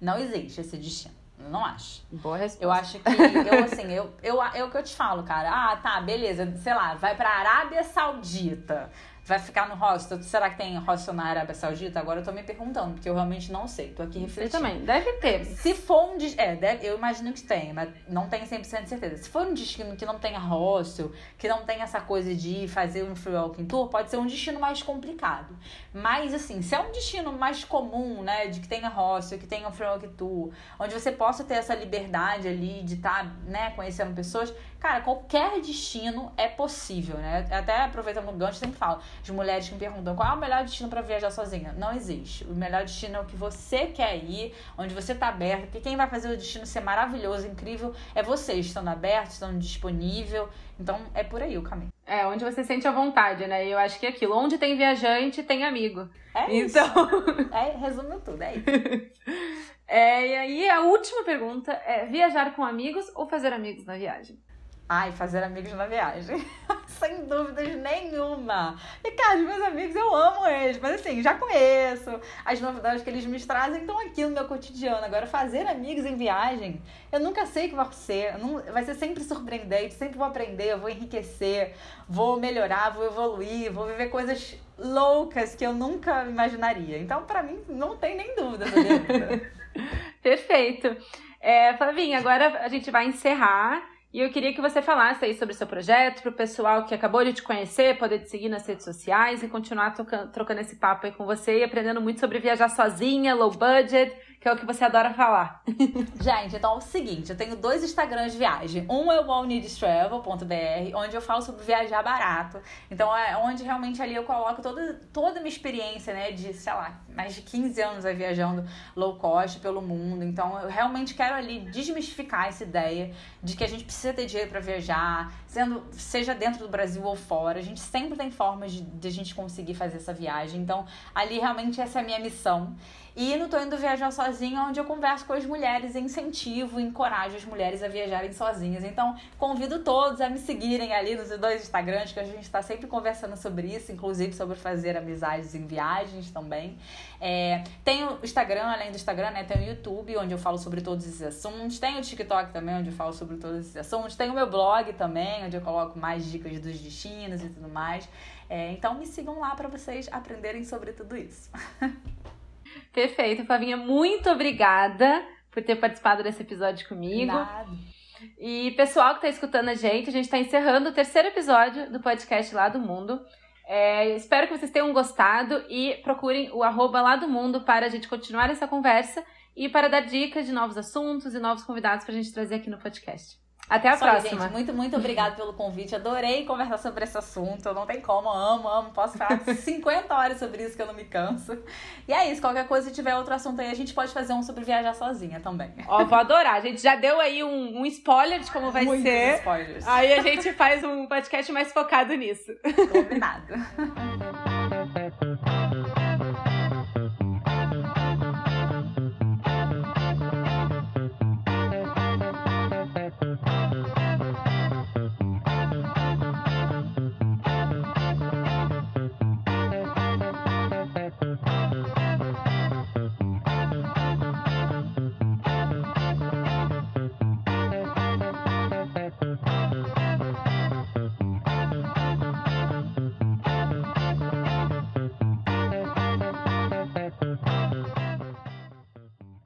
Não existe esse destino. Não acho. Boa resposta. Eu acho que, eu assim, eu, eu, é o que eu te falo, cara. Ah, tá, beleza, sei lá, vai pra Arábia Saudita vai ficar no hostel. Será que tem hostel na Arábia Saudita? Agora eu tô me perguntando, porque eu realmente não sei. Tô aqui refletindo. também. Deve ter. Se for um... É, deve, eu imagino que tem, mas não tenho 100% de certeza. Se for um destino que não tenha hostel, que não tem essa coisa de fazer um free walking tour, pode ser um destino mais complicado. Mas, assim, se é um destino mais comum, né, de que tenha hostel, que tenha um free walking tour, onde você possa ter essa liberdade ali de estar, tá, né, conhecendo pessoas, cara, qualquer destino é possível, né? Até aproveitando o gancho, sempre falo de mulheres que me perguntam qual é o melhor destino para viajar sozinha. Não existe. O melhor destino é o que você quer ir, onde você tá aberto, porque quem vai fazer o destino ser maravilhoso, incrível, é você, estando aberto, estando disponível. Então, é por aí o caminho. É, onde você sente a vontade, né? E eu acho que é aquilo. Onde tem viajante, tem amigo. É então... isso. É, resume tudo, é isso. É, e aí, a última pergunta é: viajar com amigos ou fazer amigos na viagem? Ai, fazer amigos na viagem. Sem dúvidas nenhuma. E, cara, os meus amigos, eu amo eles. Mas, assim, já conheço as novidades que eles me trazem, então aqui no meu cotidiano. Agora, fazer amigos em viagem, eu nunca sei o que vai ser. Não, vai ser sempre surpreendente, sempre vou aprender, vou enriquecer, vou melhorar, vou evoluir, vou viver coisas loucas que eu nunca imaginaria. Então, para mim, não tem nem dúvida. Perfeito. É, Flavinha, agora a gente vai encerrar. E eu queria que você falasse aí sobre o seu projeto, para o pessoal que acabou de te conhecer, poder te seguir nas redes sociais e continuar trocando, esse papo aí com você e aprendendo muito sobre viajar sozinha, low budget que é o que você adora falar. Gente, então é o seguinte, eu tenho dois Instagrams de viagem. Um é o allneedstravel.br, onde eu falo sobre viajar barato. Então é onde realmente ali eu coloco toda, toda a minha experiência, né, de, sei lá, mais de 15 anos aí viajando low cost pelo mundo. Então eu realmente quero ali desmistificar essa ideia de que a gente precisa ter dinheiro para viajar, sendo seja dentro do Brasil ou fora. A gente sempre tem formas de, de a gente conseguir fazer essa viagem. Então ali realmente essa é a minha missão. E no Tô Indo Viajar Sozinha, onde eu converso com as mulheres, incentivo, encorajo as mulheres a viajarem sozinhas. Então, convido todos a me seguirem ali nos dois Instagrams, que a gente está sempre conversando sobre isso, inclusive sobre fazer amizades em viagens também. É, tem o Instagram, além do Instagram, né? Tem o YouTube, onde eu falo sobre todos esses assuntos. Tem o TikTok também, onde eu falo sobre todos esses assuntos. Tem o meu blog também, onde eu coloco mais dicas dos destinos e tudo mais. É, então me sigam lá para vocês aprenderem sobre tudo isso. Perfeito, Flavinha, muito obrigada por ter participado desse episódio comigo. Nada. E pessoal que está escutando a gente, a gente está encerrando o terceiro episódio do podcast Lá do Mundo. É, espero que vocês tenham gostado e procurem o arroba Lá do Mundo para a gente continuar essa conversa e para dar dicas de novos assuntos e novos convidados para a gente trazer aqui no podcast. Até a Só próxima. Gente, muito, muito obrigada pelo convite. Adorei conversar sobre esse assunto. Não tem como, amo, amo. Posso falar 50 horas sobre isso que eu não me canso. E é isso, qualquer coisa, se tiver outro assunto aí, a gente pode fazer um sobre viajar sozinha também. Ó, vou adorar. A gente já deu aí um, um spoiler de como vai Muitos ser. spoilers. Aí a gente faz um podcast mais focado nisso. Combinado.